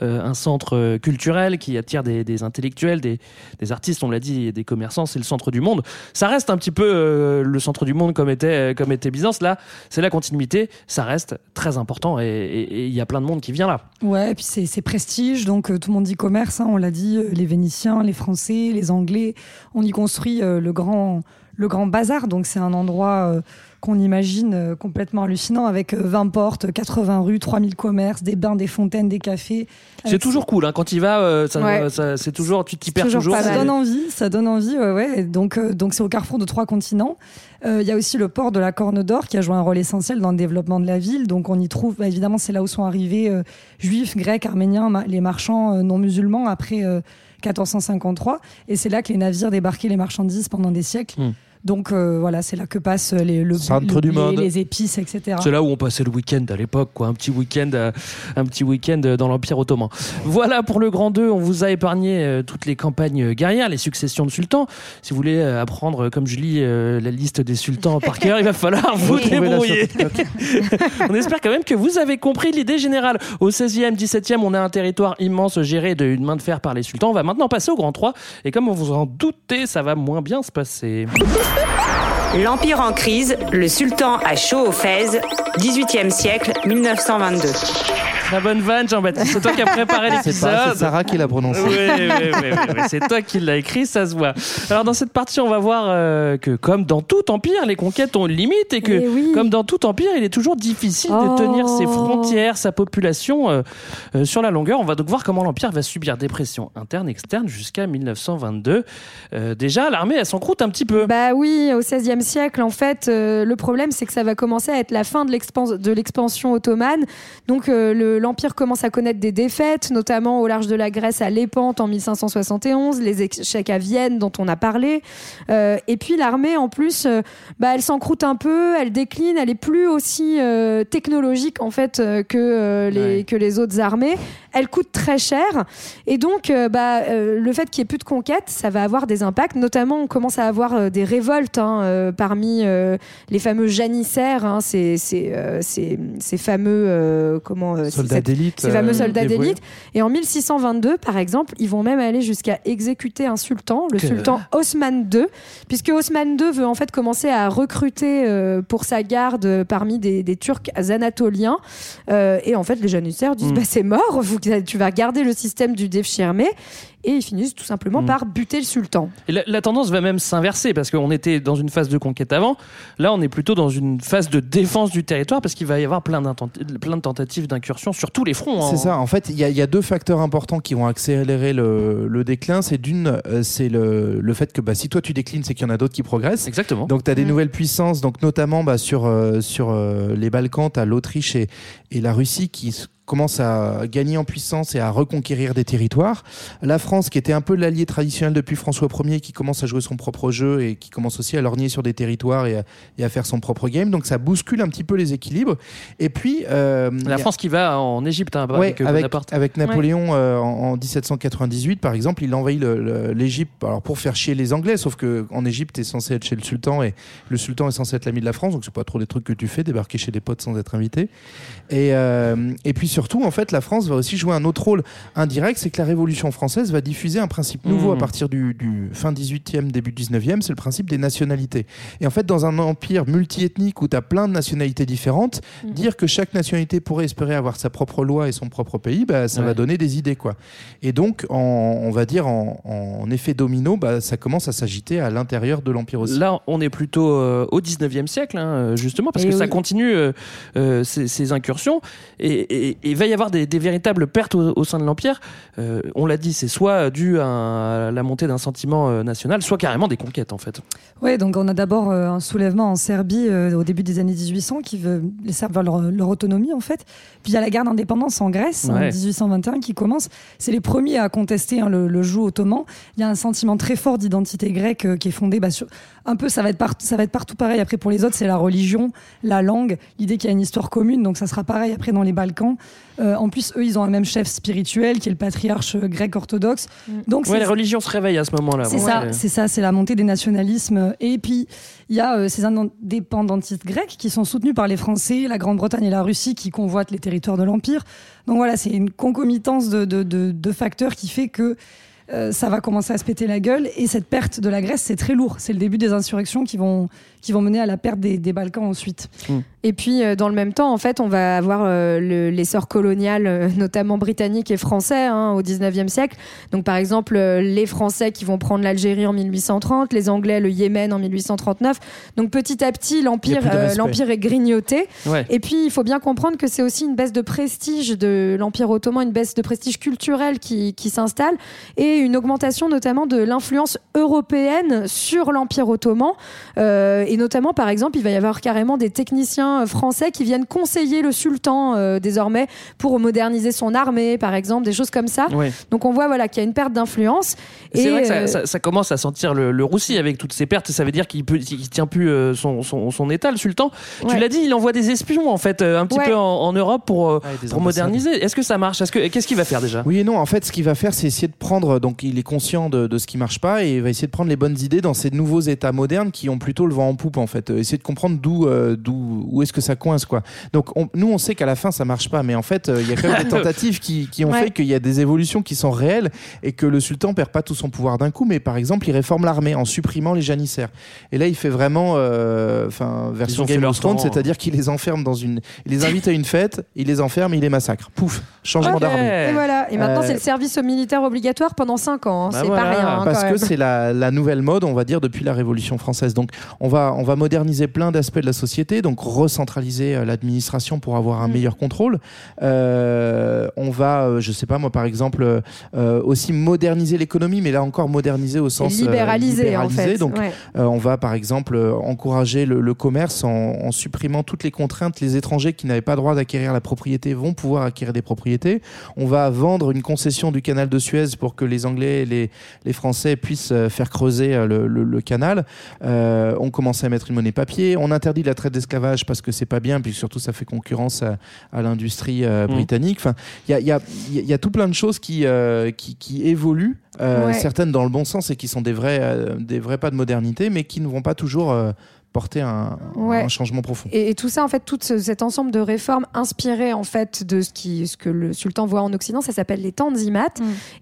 un centre culturel qui attire des, des intellectuels, des, des artistes, on l'a dit, et des commerçants. C'est le centre du monde. Ça reste un petit peu euh, le centre du monde comme était, euh, comme était Byzance. Là, c'est la continuité. Ça reste très important et- il y a plein de monde qui vient là. Ouais, et puis c'est prestige, donc euh, tout le monde dit commerce, hein, on l'a dit, les Vénitiens, les Français, les Anglais, on y construit le, grand, le grand bazar, donc c'est un endroit qu'on imagine euh, complètement hallucinant, avec euh, 20 portes, 80 rues, 3000 commerces, des bains, des fontaines, des cafés. C'est toujours cool. Hein. Quand il va, euh, ça, Ouais. ça- c'est toujours, tu t'y perds toujours Ça donne envie, ça donne envie, ouais, Donc, euh, donc c'est au carrefour de trois continents. Euh, Il y a aussi le port de la Corne d'Or qui a joué un rôle essentiel dans le développement de la ville. Donc, on y trouve, bah, évidemment, c'est là où sont arrivés euh, juifs, grecs, arméniens, ma- les marchands euh, non musulmans après euh, 1453. Et c'est là que les navires débarquaient les marchandises pendant des siècles. Hmm. Donc euh, voilà, c'est là que passent les, le, Centre le du blé, monde. les épices, etc. C'est là où on passait le week-end à l'époque, quoi. Un petit week-end, euh, un petit week-end euh, dans l'Empire ottoman. Voilà pour le Grand 2. On vous a épargné toutes les campagnes guerrières, les successions de sultans. Si vous voulez apprendre, comme Julie, la liste des sultans par cœur, il va falloir *laughs* vous débrouiller. TikTok. *laughs* on espère quand même que vous avez compris l'idée générale. Au 16e, 17e, on a un territoire immense géré d'une main de fer par les sultans. On va maintenant passer au Grand 3. Et comme vous en doutez, ça va moins bien se passer. L'Empire en crise, le sultan à chaud aux Fès, 18e siècle, 1922. Très bonne vanne, Jean-Baptiste. C'est toi qui as préparé l'épisode. c'est Sarah qui l'a prononcé. Oui, oui, oui, oui, oui, c'est toi qui l'as écrit, ça se voit. Alors dans cette partie, on va voir euh, que comme dans tout empire, les conquêtes ont une limite et que Eh oui. comme dans tout empire, il est toujours difficile Oh. de tenir ses frontières, sa population euh, euh, sur la longueur. On va donc voir comment l'empire va subir des pressions internes, externes jusqu'à 1922. Euh, déjà, l'armée, elle s'encroute un petit peu. Bah oui, au XVIe siècle, en fait, euh, le problème, c'est que ça va commencer à être la fin de l'expans- de l'expansion ottomane. Donc, euh, le- l'Empire commence à connaître des défaites, notamment au large de la Grèce à Lépante en 1571, les échecs à Vienne dont on a parlé. Euh, et puis, l'armée, en plus, euh, bah, elle s'encroute un peu, elle décline, elle est plus aussi euh, technologique, en fait, que, les, Ouais. que les autres armées. Elle coûte très cher. Et donc, bah, le fait qu'il n'y ait plus de conquête, ça va avoir des impacts. Notamment, on commence à avoir des révoltes hein, parmi les fameux janissaires, hein, ces, ces, ces- ces fameux comment Soldats cette- d'élite, ces fameux euh, soldats d'élite. Et en 1622, par exemple, ils vont même aller jusqu'à exécuter un sultan, le Que- sultan Osman II, puisque Osman II veut en fait commencer à recruter euh, pour sa garde euh, parmi des, des Turcs anatoliens. Euh, et en fait, les janissaires disent Mm. bah, c'est mort, vous- tu vas garder le système du Devshirme. Et ils finissent tout simplement Mm. par buter le sultan. Et la, la tendance va même s'inverser parce qu'on était dans une phase de conquête avant. Là, on est plutôt dans une phase de défense du territoire parce qu'il va y avoir plein, de tentatives d'incursion sur tous les fronts. hein. C'est ça. En fait, il y, a- il y a deux facteurs importants qui vont accélérer le, le déclin. C'est d'une, euh, c'est le, le fait que bah, si toi tu déclines, c'est qu'il y en a d'autres qui progressent. Exactement. Donc tu as des Mm. nouvelles puissances, donc notamment bah, sur, euh, sur euh, les Balkans, tu as l'Autriche et, et la Russie qui commencent à gagner en puissance et à reconquérir des territoires. La France, qui était un peu l'allié traditionnel depuis François Ier, qui commence à jouer son propre jeu et qui commence aussi à lorgner sur des territoires et à, et à faire son propre game. Donc ça bouscule un petit peu les équilibres. Et puis... euh, La a- France qui va en Égypte hein, Ouais, avec, euh, avec, avec Napoléon euh, en, en 1798, par exemple, il envahit le- le- l'Égypte alors pour faire chier les Anglais, sauf que en Égypte, t'es censé être chez le sultan et le sultan est censé être l'ami de la France, donc c'est pas trop des trucs que tu fais, débarquer chez des potes sans être invité. Et, euh, et puis surtout, en fait, la France va aussi jouer un autre rôle indirect, c'est que la Révolution française va diffuser un principe nouveau Mmh. à partir du, du fin 18e, début 19e, c'est le principe des nationalités. Et en fait, dans un empire multiethnique où tu as plein de nationalités différentes, Mhm. dire que chaque nationalité pourrait espérer avoir sa propre loi et son propre pays, bah, ça Ouais. va donner des idées. quoi. Et donc, en- on va dire en, en effet domino, bah, ça commence à s'agiter à l'intérieur de l'empire aussi. Là, on est plutôt euh, au 19e siècle, hein, justement, parce Et que ça continue euh, euh, ces, ces incursions. Et, et- et il va y avoir des, des véritables pertes au, au sein de l'Empire. Euh, on l'a dit, c'est soit dû à, la montée d'un sentiment euh, national, soit carrément des conquêtes, en fait. Oui, donc on a d'abord euh, un soulèvement en Serbie au début des années 1800 qui veut les Serbes veulent leur, leur autonomie en fait. Puis il y a la guerre d'indépendance en Grèce en Ouais. 1821 qui commence. C'est les premiers à contester hein, le, le joug ottoman. Il y a un sentiment très fort d'identité grecque qui est fondé bah, sur un peu ça va être partout ça va être partout pareil après pour les autres c'est la religion, la langue, l'idée qu'il y a une histoire commune donc ça sera pareil après dans les Balkans. Euh, en plus eux ils ont un même chef spirituel qui est le patriarche euh, grec orthodoxe. Donc Ouais, les religions se réveillent à ce moment-là. c'est Ouais. ça, c'est ça, c'est la montée des nationalismes. Et puis, il y a euh, ces indépendantistes grecs qui sont soutenus par les Français, la Grande-Bretagne et la Russie qui convoitent les territoires de l'Empire. Donc voilà, c'est une concomitance de, de- de- de facteurs qui fait que euh, ça va commencer à se péter la gueule. Et cette perte de la Grèce, c'est très lourd. C'est le début des insurrections qui vont, qui vont mener à la perte des, des Balkans ensuite. Et puis, euh, dans le même temps, en fait, on va avoir euh, le- l'essor colonial, *laughs* notamment britannique et français, hein, au 19e siècle. Donc, par exemple, les Français qui vont prendre l'Algérie en 1830, les Anglais le Yémen en 1839. Donc, petit à petit, l'Empire euh, l'Empire est grignoté. Ouais. Et puis, il faut bien comprendre que c'est aussi une baisse de prestige de l'Empire ottoman, une baisse de prestige culturel qui, qui s'installe, et une augmentation notamment de l'influence européenne sur l'Empire ottoman. Euh, et notamment, par exemple, il va y avoir carrément des techniciens français qui viennent conseiller le sultan euh, désormais pour moderniser son armée, par exemple, des choses comme ça. Donc on voit voilà, qu'il y a une perte d'influence. C'est Et, vrai que ça, euh, ça- ça commence à sentir le, le roussi avec toutes ces pertes. Ça veut dire qu'il qu'il tient plus son, son, son état, le sultan. Tu l'as dit, il envoie des espions en fait, un petit Ouais. peu en, en Europe pour, Ah, pour moderniser. Est-ce que ça marche? Est-ce que qu'est-ce qu'il va faire déjà? Oui et non. En fait, ce qu'il va faire, c'est essayer de prendre. Donc, il est conscient de, de ce qui marche pas et il va essayer de prendre les bonnes idées dans ces nouveaux États modernes qui ont plutôt le vent en poupe. En fait, Euh, essayer de comprendre d'où, euh, d'où, où est-ce que ça coince, quoi. Donc, on- nous, on sait qu'à la fin, ça marche pas, mais en fait, euh, il y a quand même des *laughs* tentatives qui, qui ont Ouais. fait qu'il y a des évolutions qui sont réelles et que le sultan perd pas tout son pouvoir d'un coup. Mais par exemple, il réforme l'armée en supprimant les janissaires. Et là, il fait vraiment, euh, enfin, version ont fait Game of Thrones, temps. c'est-à-dire qu'il les enferme dans une, il les invite à une fête, il les enferme, il les massacre. Pouf, changement Ok. d'armée. Et voilà. Et maintenant, Euh, c'est le service militaire obligatoire pendant 5 ans. hein. Bah c'est voilà, pas rien. hein, parce que c'est la, la nouvelle mode, on va dire, depuis la Révolution française. Donc, on va, on va moderniser plein d'aspects de la société, donc recentraliser euh, l'administration pour avoir un Mm. meilleur contrôle. Euh, on va, euh, je sais pas moi, par exemple, euh, aussi moderniser l'économie, mais là encore moderniser au sens euh, libéralisé, en fait. Donc, Ouais. euh, on va par exemple encourager le, le commerce en, en supprimant toutes les contraintes. Les étrangers qui n'avaient pas droit d'acquérir la propriété vont pouvoir acquérir des propriétés. On va vendre une concession du canal de Suez pour que les Anglais et les, les Français puissent euh, faire creuser euh, le, le- le canal. Euh, on commence à mettre une monnaie papier. On interdit la traite d'esclavage parce que c'est pas bien, puis surtout ça fait concurrence à, à l'industrie euh, britannique. Enfin, il y a, il y, a, il y a tout plein de choses qui, euh, qui, qui évoluent, euh, Ouais. certaines dans le bon sens et qui sont des vrais, euh, des vrais pas de modernité, mais qui ne vont pas toujours euh, porter un, Ouais. un changement profond. Et, et tout ça, en fait, tout ce- cet ensemble de réformes inspirées en fait de ce, qui, ce que le sultan voit en Occident, ça s'appelle les Tanzimat.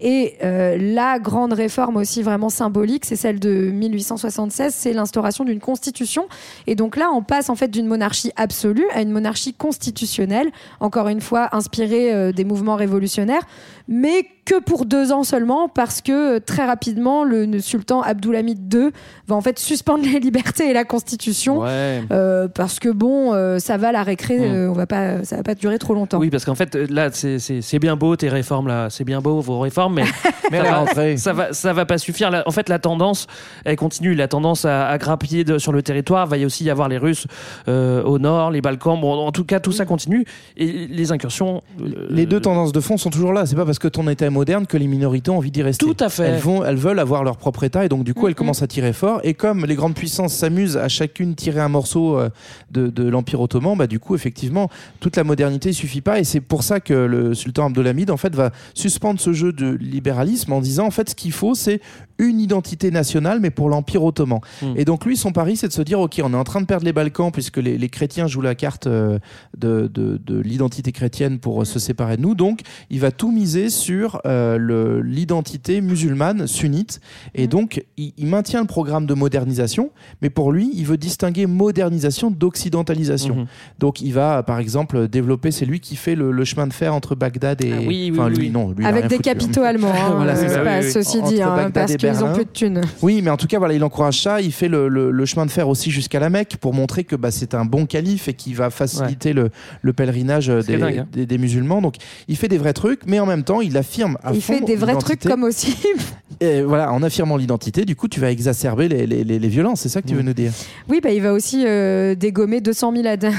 Et euh, la grande réforme aussi vraiment symbolique, c'est celle de 1876, c'est l'instauration d'une constitution. Et donc là, on passe en fait d'une monarchie absolue à une monarchie constitutionnelle, encore une fois inspirée euh, des mouvements révolutionnaires, mais que pour deux ans seulement, parce que euh, très rapidement, le, le sultan Abdulhamid II va en fait suspendre *laughs* les libertés et la constitution. Ouais. Euh, parce que bon, euh, ça va la récré, euh, on va pas, ça va pas durer trop longtemps. Oui, parce qu'en fait, là, c'est- bien beau tes réformes là, c'est bien beau vos réformes, mais, *laughs* Mais ça, va, ça va, ça va pas suffire. En fait, la tendance, elle continue. La tendance à, à grappiller de- sur le territoire. Va y aussi y avoir les Russes euh, au nord, les Balkans. Bon, en tout cas, tout ça continue et les incursions. euh, Les deux tendances de fond sont toujours là. C'est pas parce que ton État est moderne que les minorités ont envie d'y rester. Tout à fait. Elles, vont, elles veulent avoir leur propre État et donc du coup elles commencent à tirer fort. Et comme les grandes puissances s'amusent à chacune tirer un morceau euh, de, de l'Empire ottoman, bah du coup effectivement toute la modernité suffit pas. Et c'est pour ça que le sultan Abdolhamid en fait va suspendre ce jeu de libéralisme en disant en fait ce qu'il faut c'est une identité nationale mais pour l'Empire ottoman. Et donc lui son pari c'est de se dire ok on est en train de perdre les Balkans puisque les, les chrétiens jouent la carte euh, de, de, de l'identité chrétienne pour euh, se séparer de nous. Donc il va tout miser sur euh, l'identité musulmane sunnite. Et donc il, il maintient le programme de modernisation, mais pour lui il veut distinguer modernisation d'occidentalisation. Mhm. Donc il va par exemple développer, c'est lui qui fait le, le chemin de fer entre Bagdad et... Ah oui, oui, lui oui. non, lui, Avec des foutu, hein. capitaux allemands, *laughs* hein, Voilà, c'est euh, ça. pas- ceci dit, hein, parce qu'ils ont peu de thunes. Oui, mais en tout cas, voilà, il encourage ça. Il fait le, le- le chemin de fer aussi jusqu'à la Mecque pour montrer que bah, c'est un bon calife et qui va faciliter le, le pèlerinage euh, C'est des, dingue, hein. des- des musulmans. Donc, il fait des vrais trucs, mais en même temps, il affirme à Il fond fait des vrais trucs comme aussi. *laughs* Et voilà, en affirmant l'identité, du coup, tu vas exacerber les, les- les- les violences. C'est ça que tu veux nous dire? Oui, bah, il va aussi euh, dégommer 200 000 Ad-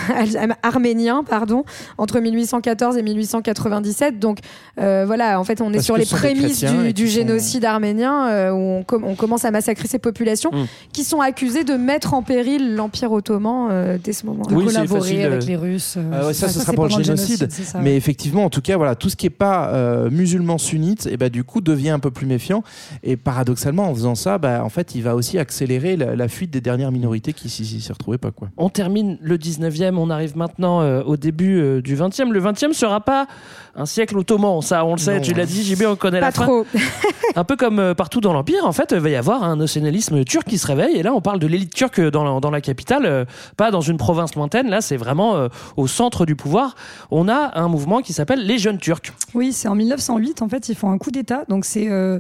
Arméniens pardon, entre 1814 et 1897. Donc euh, voilà, en fait, on est Parce sur les prémices du, sont- génocide arménien euh, où on, com- on commence à massacrer ces populations Mm. qui sont accusées de mettre en péril l'Empire ottoman euh, dès ce moment-là. de Oui, collaborer facile, avec euh, les Russes. euh, Ah ouais, ça, ce sera c'est pour le génocide. ça, mais ouais. effectivement, en tout cas, voilà, tout ce qui est pas euh, musulman sunnite, et bah, du coup, devient un peu plus méfiant. Et paradoxalement, en faisant ça, bah, en fait, il va aussi accélérer la, la fuite des dernières minorités qui s'y s'y retrouvaient pas. Quoi. On termine le 19e, on arrive maintenant euh, au début euh, du 20e. Le 20e sera pas un siècle ottoman, ça on le sait, Non. tu l'as dit, JB, on connaît Pas la fin. trop. *laughs* Un peu comme euh, partout dans l'Empire, en fait, il va y avoir un nationalisme turc qui se réveille. Et là, on parle de l'élite turque dans la, dans la capitale, euh, pas dans une province lointaine. Là, c'est vraiment euh, au centre du pouvoir. On a un mouvement qui s'appelle les Jeunes Turcs. Oui, c'est en 1908, en fait, ils font un coup d'État. Donc, c'est euh,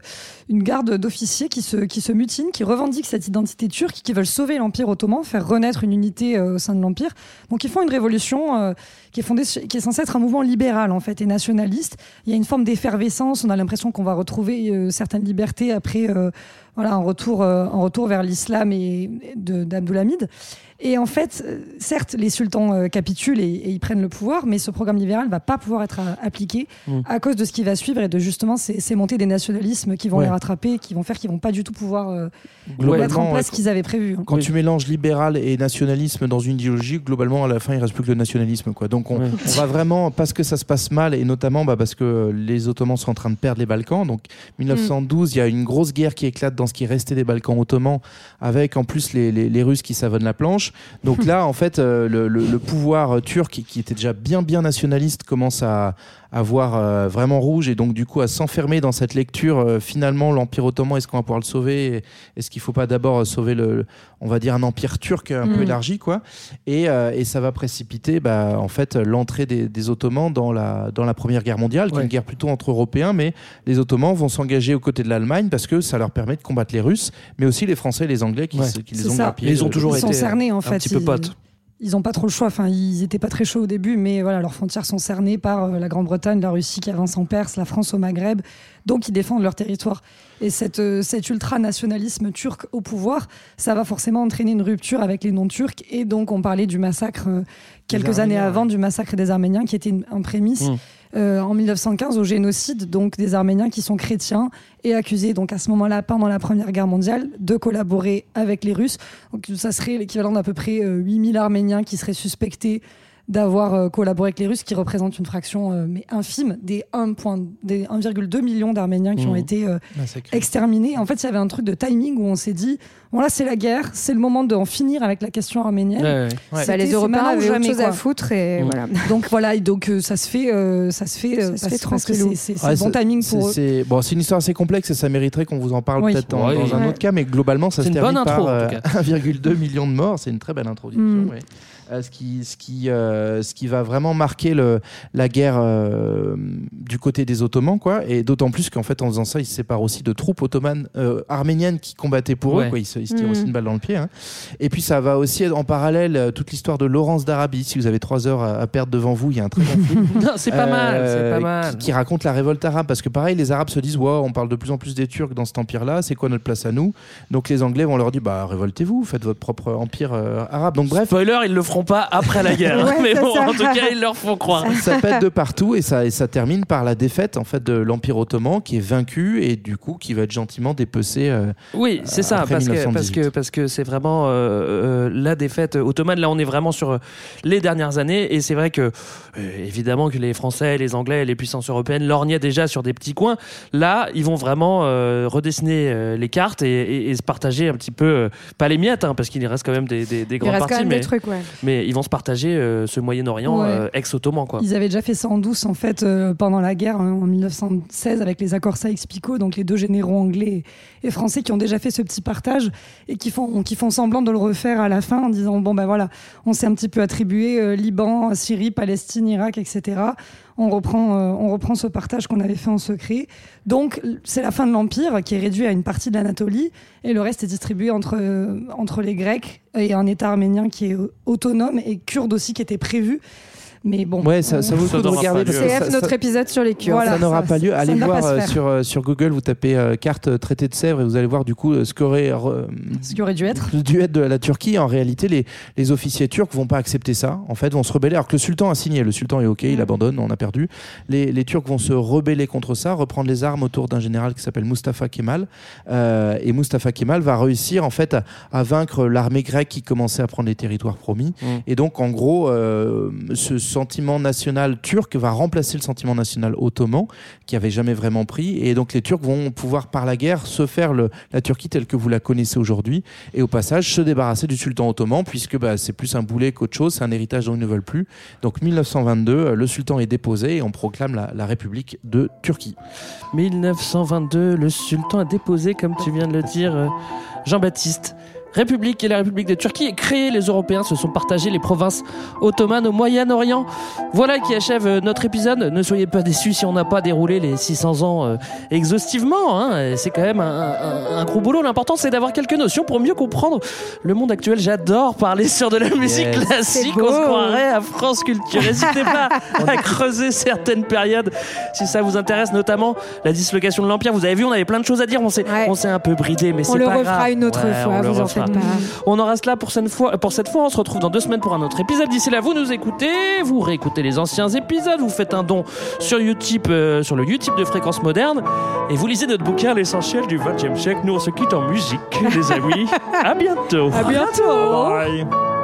une garde d'officiers qui se, qui se mutinent, qui revendiquent cette identité turque, qui veulent sauver l'Empire ottoman, faire renaître une unité euh, au sein de l'Empire. Donc, ils font une révolution euh, qui, est fondée, qui est censée être un mouvement libéral, en fait, et nationaliste. Il y a une forme d'effervescence. On a l'impression qu'on va retrouver certaines libertés après voilà, un, retour, un retour vers l'islam et d'Abdulhamid. Et en fait, euh, certes, les sultans euh, capitulent et, et ils prennent le pouvoir, mais ce programme libéral ne va pas pouvoir être euh, appliqué Mm. à cause de ce qui va suivre et de justement ces, ces montées des nationalismes qui vont Ouais. les rattraper, qui vont faire qu'ils vont pas du tout pouvoir euh, mettre en place ce qu'ils avaient prévu. hein. Quand Oui. tu mélanges libéral et nationalisme dans une idéologie, globalement, à la fin, il reste plus que le nationalisme. Quoi. Donc, on, Ouais. on va vraiment, parce que ça se passe mal, et notamment bah, parce que les Ottomans sont en train de perdre les Balkans. Donc, 1912, il y a une grosse guerre qui éclate dans ce qui restait des Balkans ottomans, avec en plus les, les- les Russes qui savonnent la planche. Donc là, en fait, euh, le, le- le pouvoir turc, qui était déjà bien, bien nationaliste, commence à, à voir euh, vraiment rouge, et donc du coup à s'enfermer dans cette lecture. euh, finalement, l'Empire ottoman, est-ce qu'on va pouvoir le sauver? Est-ce qu'il ne faut pas d'abord sauver le, on va dire un empire turc un peu Mm. élargi quoi? Et, euh, et ça va précipiter bah, en fait l'entrée des, des Ottomans dans la, dans la Première Guerre mondiale, qui est une guerre plutôt entre Européens, mais les Ottomans vont s'engager aux côtés de l'Allemagne parce que ça leur permet de combattre les Russes, mais aussi les Français et les Anglais qui, Ouais. se- qui les ont ça. ils toujours Ils sont été cernés en un fait. petit peu Ils- n'ont pas trop le choix. Enfin, ils n'étaient pas très chauds au début, mais voilà, leurs frontières sont cernées par euh, la Grande-Bretagne, la Russie qui avance en Perse, la France au Maghreb. Donc, ils défendent leur territoire. Et cette, euh, cet ultranationalisme turc au pouvoir, ça va forcément entraîner une rupture avec les non-turcs. Et donc, on parlait du massacre euh, quelques années avant, du massacre des Arméniens, qui était une- un prémisse Mm. Euh, en 1915 au génocide donc des Arméniens qui sont chrétiens et accusés donc à ce moment-là pendant la Première Guerre mondiale de collaborer avec les Russes. Donc ça serait l'équivalent d'à peu près euh, 8000 Arméniens qui seraient suspectés d'avoir euh, collaboré avec les Russes, qui représentent une fraction euh, mais infime des 1 point- des 1,2 millions d'Arméniens qui ont été euh, Massacré. exterminés. En fait, il y avait un truc de timing où on s'est dit, bon là c'est la guerre, c'est le moment d'en finir avec la question arménienne. Ouais, ouais. Bah, C'était- les Européens avaient autre jamais, chose à quoi. foutre et Mm. voilà. *laughs* Donc voilà, et donc euh, ça se fait, euh, ça se fait, Ça se fait parce que tranquillou. c'est bon timing c'est- pour eux. C'est bon, c'est une histoire assez complexe et ça mériterait qu'on vous en parle Oui. peut-être dans, un autre cas, mais globalement, ça se une termine intro, par en euh, tout cas. *laughs* 1,2 million de morts. C'est une très belle introduction. Mm. Euh, ce, qui, ce, qui, euh, ce qui va vraiment marquer le, la guerre euh, du côté des Ottomans, quoi. Et d'autant plus qu'en fait, en faisant ça, ils se séparent aussi de troupes ottomanes, euh, arméniennes qui combattaient pour Ouais. eux, quoi. Ils se, ils se tirent Mm. aussi une balle dans le pied. hein. Et puis, ça va aussi être en parallèle toute l'histoire de Laurence d'Arabie. Si vous avez trois heures à, à perdre devant vous, il y a un très bon film. *laughs* Non, c'est pas mal, c'est pas mal. Qui, qui raconte la révolte arabe. Parce que pareil, les Arabes se disent Wow, on parle de plus en plus des Turcs dans cet empire-là, c'est quoi notre place à nous? Donc les Anglais vont leur dire Bah, révoltez-vous, faites votre propre empire euh, arabe. Donc bref. Spoiler, ils le feront pas après la guerre. Ouais, mais bon, ça. en tout cas, ils leur font croire. Ça pète de *laughs* partout et ça, et ça termine par la défaite en fait de l'Empire ottoman qui est vaincu et du coup qui va être gentiment dépecé. euh, Oui, c'est ça, parce que, parce 1918. que parce que c'est vraiment euh, euh, la défaite ottomane. Là, on est vraiment sur les dernières années, et c'est vrai que euh, évidemment que les Français, les Anglais, les puissances européennes lorgnaient déjà sur des petits coins. Là, ils vont vraiment euh, redessiner euh, les cartes et, et- et se partager un petit peu, euh, pas les miettes, hein, parce qu'il reste quand même des, des, des Il grandes reste quand parties, même mais, des trucs, ouais. Mais ils vont se partager euh, ce Moyen-Orient Ouais. euh, ex-ottoman, quoi. Ils avaient déjà fait ça en douce en fait euh, pendant la guerre hein, en 1916 avec les accords Sykes-Picot, donc les deux généraux anglais et français qui ont déjà fait ce petit partage et qui font qui font semblant de le refaire à la fin en disant bon ben voilà, on s'est un petit peu attribué euh, Liban, Syrie, Palestine, Irak, etc. On reprend euh, on reprend ce partage qu'on avait fait en secret. Donc c'est la fin de l'empire qui est réduit à une partie de l'Anatolie et le reste est distribué entre euh, entre les Grecs et un État arménien qui est autonome et kurde aussi qui était prévu. Mais bon. Ouais, ça, ça vaut le coup de regarder pas parce lieu. que CF, ça- notre épisode sur les Kurdes. Voilà. ça n'aura pas lieu. ça Allez voir euh, sur, euh, sur Google, vous tapez euh, carte traité de Sèvres et vous allez voir du coup ce qu'aurait euh, Ce qui aurait dû être. *laughs* le duet de la Turquie. En réalité, les, les officiers turcs vont pas accepter ça. En fait, vont se rebeller. Alors que le sultan a signé. Le sultan est OK, il abandonne, on a perdu. Les, les Turcs vont se rebeller contre ça, reprendre les armes autour d'un général qui s'appelle Mustafa Kemal. Euh, et Mustafa Kemal va réussir en fait à, à vaincre l'armée grecque qui commençait à prendre les territoires promis. Mm. Et donc, en gros, euh, ce sentiment national turc va remplacer le sentiment national ottoman qui avait jamais vraiment pris. Et donc, les Turcs vont pouvoir, par la guerre, se faire le, la Turquie telle que vous la connaissez aujourd'hui. Et au passage, se débarrasser du sultan ottoman, puisque bah, c'est plus un boulet qu'autre chose. C'est un héritage dont ils ne veulent plus. Donc, 1922, euh, le sultan est déposé et on proclame la, République de Turquie. 1922, le sultan a déposé, comme tu viens de le dire, euh, Jean-Baptiste. République et la République de Turquie est créée. Les Européens se sont partagés les provinces ottomanes au Moyen-Orient. Voilà qui achève euh, notre épisode. Ne soyez pas déçus si on n'a pas déroulé les 600 ans euh, exhaustivement. hein. C'est quand même un, un- un gros boulot. L'important, c'est d'avoir quelques notions pour mieux comprendre le monde actuel. J'adore parler sur de la musique Yes. classique. On se croirait à France Culture. N'hésitez *laughs* pas à creuser certaines périodes si ça vous intéresse, notamment la dislocation de l'Empire. Vous avez vu, on avait plein de choses à dire. On s'est Ouais. un peu bridé, mais c'est On le pas refera grave. une autre Ouais, fois, vous en faites pas. On en reste là pour cette fois. Pour cette fois, on se retrouve dans deux semaines pour un autre épisode. D'ici là, vous nous écoutez, vous réécoutez les anciens épisodes, vous faites un don sur YouTube, euh, sur le YouTube de Fréquence Moderne, et vous lisez notre bouquin L'essentiel du XXe siècle. Nous, on se quitte en musique, les amis. *laughs* à bientôt. À bientôt. Bye.